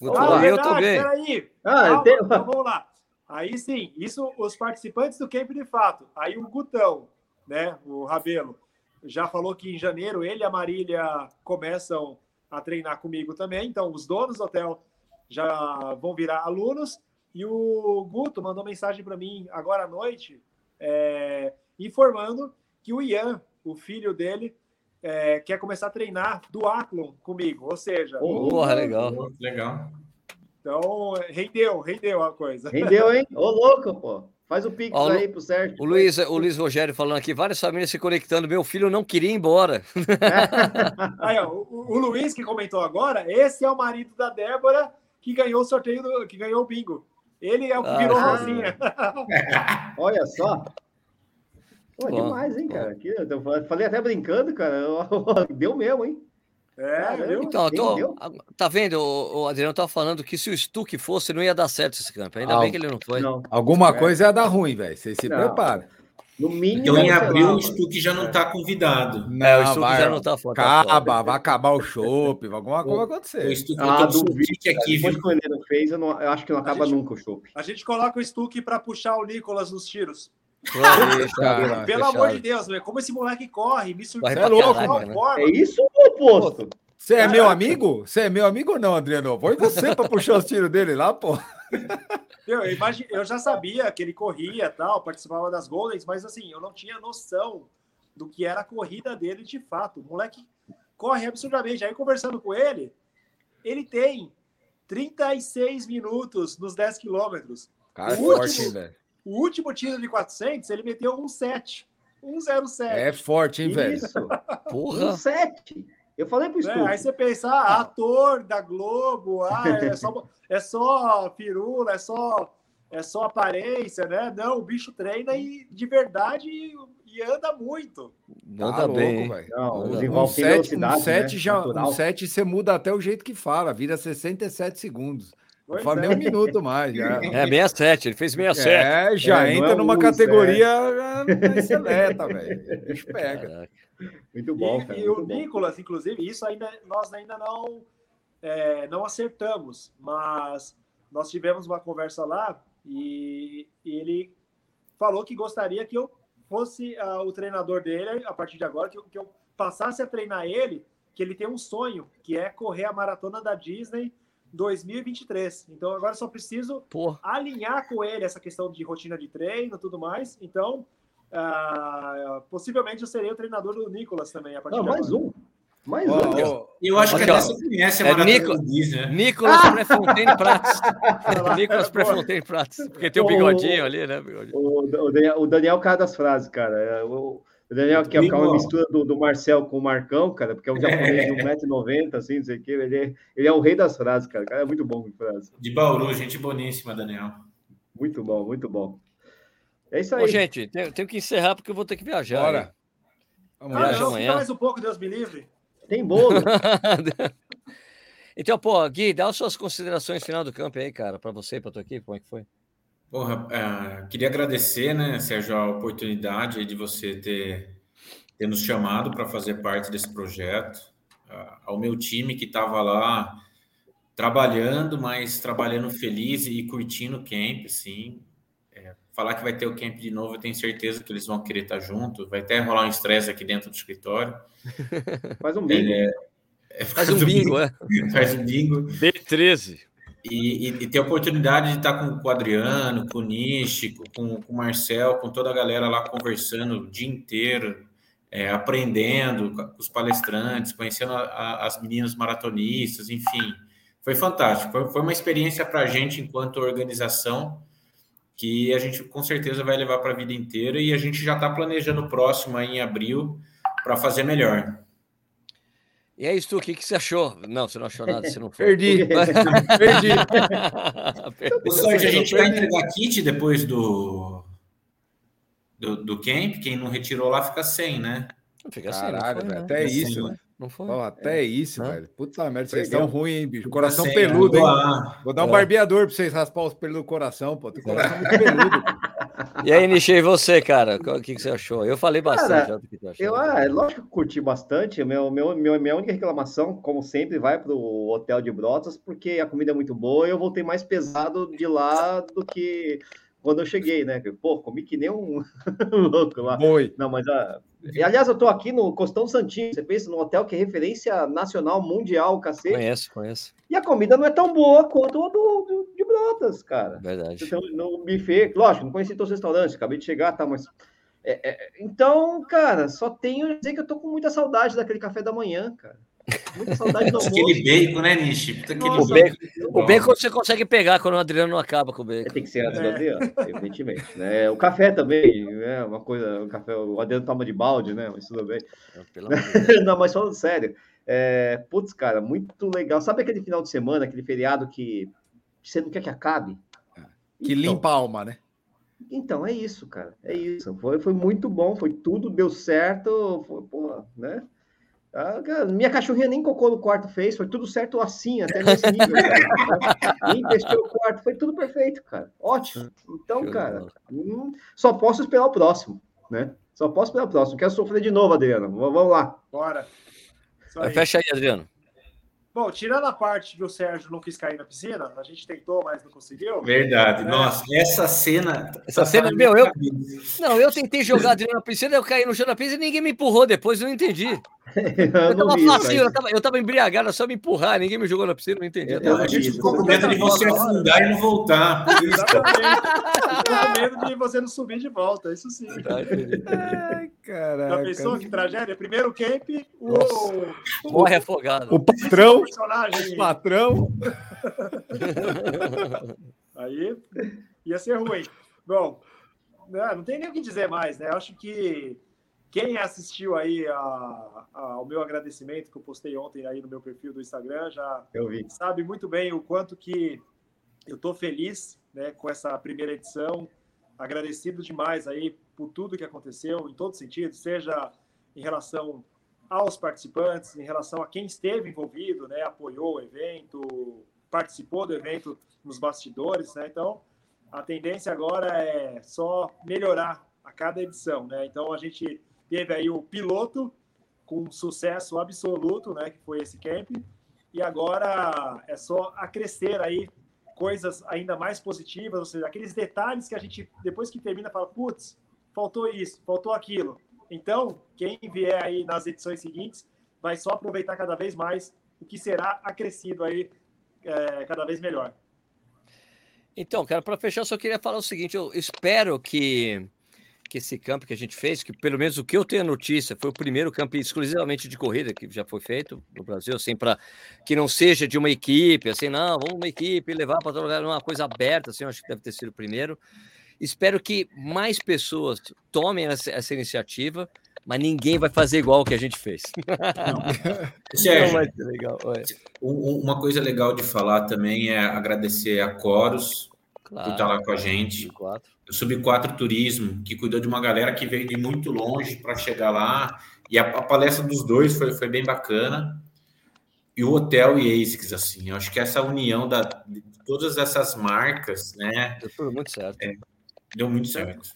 Guto, ah, eu tô bem. Peraí. Ah, Calma, tenho... então vamos lá. Aí sim, isso os participantes do Camp de fato. Aí o Gutão, né, o Rabelo, já falou que em janeiro ele e a Marília começam a treinar comigo também. Então, os donos do hotel já vão virar alunos. E o Guto mandou mensagem para mim agora à noite, é, informando que o Ian, o filho dele, é, quer começar a treinar do Athlon comigo. Ou seja, porra, legal. Legal. Então, rendeu, rendeu a coisa. Rendeu, hein? Ô, louco, pô. Faz o pix Ó, aí pro Sérgio. O Luiz, o Luiz Rogério falando aqui, várias famílias se conectando. Meu filho não queria ir embora. *laughs* aí, ó, o, o, Luiz que comentou agora, esse é o marido da Débora que ganhou o sorteio, do, que ganhou o bingo. Ele é o que ah, virou *laughs* Rosinha. Olha só. Pô, bom, demais, hein, bom. cara? Aqui, eu falei até brincando, cara. *laughs* Deu mesmo, hein? É, viu? Então, tô, tá vendo? O, o Adriano tá falando que se o Stuck fosse, não ia dar certo esse campo. Ainda bem que ele não foi. Não. Alguma é. coisa ia dar ruim, velho. Você se prepara. No mínimo. Então, em abril, o Stuck já não está convidado. Não, é, o Stuck vai, já não está fora. Acaba, vai acabar o chopp, alguma coisa vai acontecer. O Stuck ah, duvido que aqui, viu? que o Heleno fez, eu, não, eu acho que não acaba gente, nunca o chopp. A gente coloca o Stuck para puxar o Nicolas nos tiros. Pelo amor de Deus, véio, como esse moleque corre, me surpreende. É louco, né? É isso o oposto. Você é meu amigo? Você é meu amigo ou não, Adriano? Foi você para puxar os tiros dele lá, pô. Eu, imagine, eu já sabia que ele corria tal, participava das Goldens, mas assim, eu não tinha noção do que era a corrida dele de fato. O moleque corre absurdamente. Aí, conversando com ele, ele tem 36 minutos nos 10 quilômetros. Cara, o é forte, último, velho. O último tiro de 400, ele meteu um 7. Um 07. É forte, hein, velho? Isso. Porra. Um 7. Eu falei pro É, aí você pensa, ah, ator da Globo, ah, *laughs* é só, é só firula, é só, é só aparência, né? Não, o bicho treina e de verdade e anda muito. Anda tá bem. Louco, não, um 7 um sete né? já, um sete você muda até o jeito que fala, vira 67 segundos. Pois Fala é. nem um minuto mais. Já. É, 67, ele fez 67. É, já é, entra é numa categoria é. seleta, velho. Bicho pega. Muito bom, e, cara. E o Nicolas, inclusive, isso ainda nós ainda não, é, não acertamos, mas nós tivemos uma conversa lá e, e ele falou que gostaria que eu fosse uh, o treinador dele a partir de agora, que eu, que eu passasse a treinar ele, que ele tem um sonho, que é correr a maratona da Disney 2023. Então agora só preciso Porra. alinhar com ele essa questão de rotina de treino e tudo mais. Então, uh, possivelmente eu serei o treinador do Nicolas também a partir Não, de mais agora. um. Mais oh, um. Eu, eu acho que até você conhece a é Nico, né? Nicolas *laughs* Prefontaine Prats. *laughs* Nicolas Prefontaine Prats. Porque tem o bigodinho ali, né? Bigodinho. O, o, Daniel, o Daniel cara das frases, cara. O, o Daniel, que é, é uma mistura do, do, Marcel com o Marcão, cara, porque é um japonês de *laughs* 1,90m, assim, não sei o quê. Ele é, ele é o rei das frases, cara. O cara é muito bom com frases. De Bauru, gente boníssima, Daniel. Muito bom, muito bom. É isso aí. Ô, gente, tenho, tenho, que encerrar porque eu vou ter que viajar. Bora. Vamos ah, viajar amanhã. mais um pouco, Deus me livre. Tem bolo. *laughs* então, pô, Gui, dá as suas considerações final do campo aí, cara, para você, para tua equipe, como é que foi? Porra, é, queria agradecer, né, Sérgio, a oportunidade de você ter, ter nos chamado para fazer parte desse projeto, ao meu time que estava lá trabalhando, mas trabalhando feliz e curtindo o camp, assim. É, falar que vai ter o camp de novo, eu tenho certeza que eles vão querer estar junto. Vai até rolar um estresse aqui dentro do escritório. *laughs* Faz um bingo. É, é, faz, faz, um bingo, bingo, é. *laughs* Faz um bingo. B13. E, e, ter a oportunidade de estar com, o Adriano, com o Nístico, com, com o Marcel, com toda a galera lá conversando o dia inteiro, é, aprendendo com os palestrantes, conhecendo a, a, as meninas maratonistas, enfim foi fantástico. Foi, foi uma experiência para a gente, enquanto organização, que a gente com certeza vai levar para a vida inteira e a gente já está planejando o próximo aí em abril para fazer melhor. E é isso, o que, que você achou? Não, você não achou nada, você não *laughs* foi. *laughs* Perdi. Perdi. Ou seja, a gente vai entregar kit depois do, do, do camp. Quem não retirou lá fica sem, né? Fica Caralho, sem, foi, né? até isso, né? Não foi? Oh, até é. isso, Hã? velho. Puta merda, vocês estão ruins, hein, bicho? Coração Você peludo, hein? Vou dar um é. barbeador pra vocês raspar os pelos do coração, pô. Tem coração muito peludo. E aí, Nishi, e você, cara? O que, que você achou? Eu falei bastante. Cara, que achou, eu, ah, é lógico que curti bastante. Meu, meu, meu, minha única reclamação, como sempre, vai pro hotel de Brotas, porque a comida é muito boa e eu voltei mais pesado de lá do que quando eu cheguei, né? Pô, comi que nem um *laughs* louco lá. Foi. Não, mas a, e, aliás, eu estou aqui no Costão Santinho, você pensa no hotel que é referência nacional, mundial, cacete. Conheço, conheço. E a comida não é tão boa quanto a do, Brotas, cara. Verdade. Então, no buffet, lógico, não conheci todos os restaurantes, acabei de chegar, tá, mas... É, é, então, cara, só tenho a dizer que eu tô com muita saudade daquele café da manhã, cara. Muita saudade do. Aquele bacon, né, Nishi? o, bacon, o bacon você consegue pegar quando o Adriano não acaba com o bacon. Tem que ser antes do Adriano, evidentemente. Né? O café também, é uma coisa. O, café, o Adriano toma de balde, né? Mas tudo bem. *laughs* Não, mas falando sério. É, putz, cara, muito legal. Sabe aquele final de semana, aquele feriado que você não quer que acabe? Que então, limpa a alma, né? Então, é isso, cara. É isso. Foi, foi muito bom, foi tudo, deu certo. Foi, pô, né? Ah, minha cachorrinha nem cocô no quarto fez, foi tudo certo assim, até nesse nível. *laughs* nem testou o quarto, foi tudo perfeito, cara. Ótimo. Então, cara, hum, só posso esperar o próximo, né? Só posso esperar o próximo. Quero sofrer de novo, Adriano. Vamos lá. Bora. Fecha aí, Adriano. Bom, tirando a parte que o Sérgio não quis cair na piscina, a gente tentou, mas não conseguiu. Verdade. É. Nossa, essa cena. Essa cena, meu, eu. Não, eu tentei jogar dentro na piscina, eu caí no chão da piscina e ninguém me empurrou depois, eu não entendi. *laughs* Eu, eu tava facinho, eu tava, eu tava embriagado, só me empurrar, ninguém me jogou na piscina, não entendi. Eu, a gente ficou com medo de você afundar e não voltar. *laughs* Exatamente. medo de você não subir de volta, isso sim. Ai, caraca. Já pensou que tragédia? Primeiro camp, o. Morre afogado. O patrão. O *laughs* patrão. *laughs* Aí ia ser ruim. Bom, né, não tem nem o que dizer mais, né? Eu acho que quem assistiu aí a, a, ao meu agradecimento que eu postei ontem aí no meu perfil do Instagram já sabe muito bem o quanto que eu estou feliz né, com essa primeira edição, agradecido demais aí por tudo que aconteceu em todo sentido, seja em relação aos participantes, em relação a quem esteve envolvido, né, apoiou o evento, participou do evento nos bastidores, né? Então, a tendência agora é só melhorar a cada edição, né? Então, a gente teve aí o piloto com sucesso absoluto, né, que foi esse camp, e agora é só acrescer aí coisas ainda mais positivas, ou seja, aqueles detalhes que a gente depois que termina fala, putz, faltou isso, faltou aquilo. Então, quem vier aí nas edições seguintes vai só aproveitar cada vez mais o que será acrescido aí é, cada vez melhor. Então, cara, para fechar, só queria falar o seguinte: eu espero que que esse campo que a gente fez, que pelo menos o que eu tenho notícia, foi o primeiro campo exclusivamente de corrida que já foi feito no Brasil, assim, para que não seja de uma equipe, assim, não, vamos uma equipe levar para todo lugar, uma coisa aberta, assim, acho que deve ter sido o primeiro. Espero que mais pessoas tomem essa, essa iniciativa, mas ninguém vai fazer igual o que a gente fez. Sérgio, *laughs* legal. uma coisa legal de falar também é agradecer a Coros, claro. por estar lá com a gente. Sub-4. O Sub-4 Turismo, que cuidou de uma galera que veio de muito longe para chegar lá. E a, a, palestra dos dois foi, foi bem bacana. E o Hotel e ASICS, assim, eu acho que essa união da, de todas essas marcas, né? Deu muito certo. É, deu muito certo.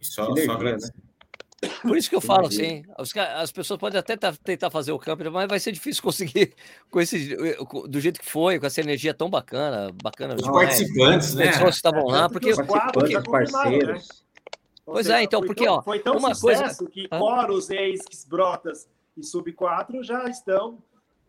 Só, só agradecer. Né? Por isso que eu falo assim, as pessoas podem até tentar fazer o campo, mas vai ser difícil *laughs* conseguir com esse do jeito que foi, com essa energia tão bacana, bacana. Os participantes, né? Pessoas que estavam lá, porque os participantes, porque, parceiros. Né? Pois é, então, porque ó, foi tão uma coisa que Coros, Ex, Brotas e Sub 4 já estão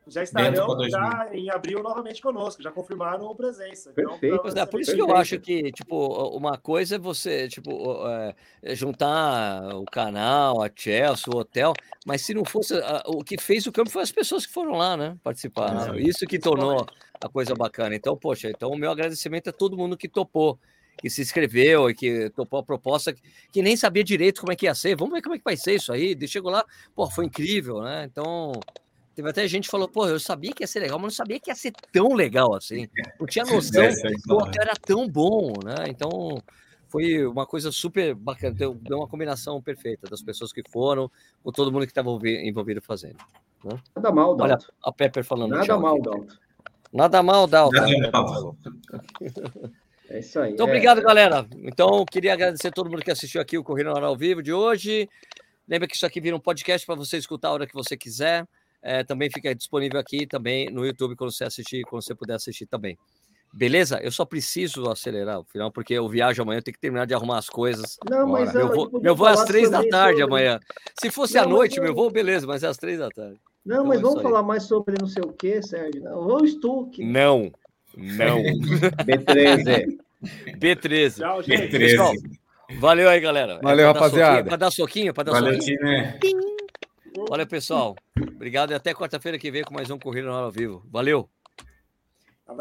já estarão já em abril novamente conosco, já confirmaram a presença. Então, Perfeito. Então, é, por isso perfeito. que eu acho que, tipo, uma coisa é você, tipo, é, juntar o canal, a Chelsea, o hotel, mas se não fosse, o que fez o campo foi as pessoas que foram lá, né, participar. Né? Isso que tornou a coisa bacana. Então, poxa, então o meu agradecimento a todo mundo que topou que se inscreveu e que topou a proposta, que nem sabia direito como é que ia ser. Vamos ver como é que vai ser isso aí. Chegou lá, pô, foi incrível, né? Então, Teve até gente que falou, pô, eu sabia que ia ser legal, mas não sabia que ia ser tão legal assim. Não tinha *laughs* noção é, que o hotel era tão bom, né? Então, foi uma coisa super bacana. Deu, deu uma combinação perfeita das pessoas que foram, com todo mundo que estava envolvido fazendo. Né? Nada mal, Dalton. Olha, a Pepper falando. Nada mal, Dalton. Nada mal, Dalton. Nada mal. *laughs* É isso aí. Então, é. obrigado, galera. Então, queria agradecer a todo mundo que assistiu aqui o Corrida na Hora ao Vivo de hoje. Lembra que isso aqui vira um podcast para você escutar a hora que você quiser é, também fica disponível aqui também no YouTube quando você assistir, quando você puder assistir também. Beleza? Eu só preciso acelerar o final, porque eu viajo amanhã, eu tenho que terminar de arrumar as coisas. Não, mas meu voo, meu voo é às três da tarde sobre... amanhã. Se fosse à noite, meu vou beleza, mas é às três da tarde. Não, então, mas é vamos falar mais sobre não sei o que, Sérgio. Não, vamos Stuck. Não, não. *laughs* B13. B13. Tchau, gente. B13. Pessoal, valeu aí, galera. Valeu, é rapaziada. Para dar soquinho, para dar valeu, soquinho. Time. Valeu, pessoal. Obrigado e até quarta-feira que vem com mais um Corrida no Hora ao Vivo. Valeu!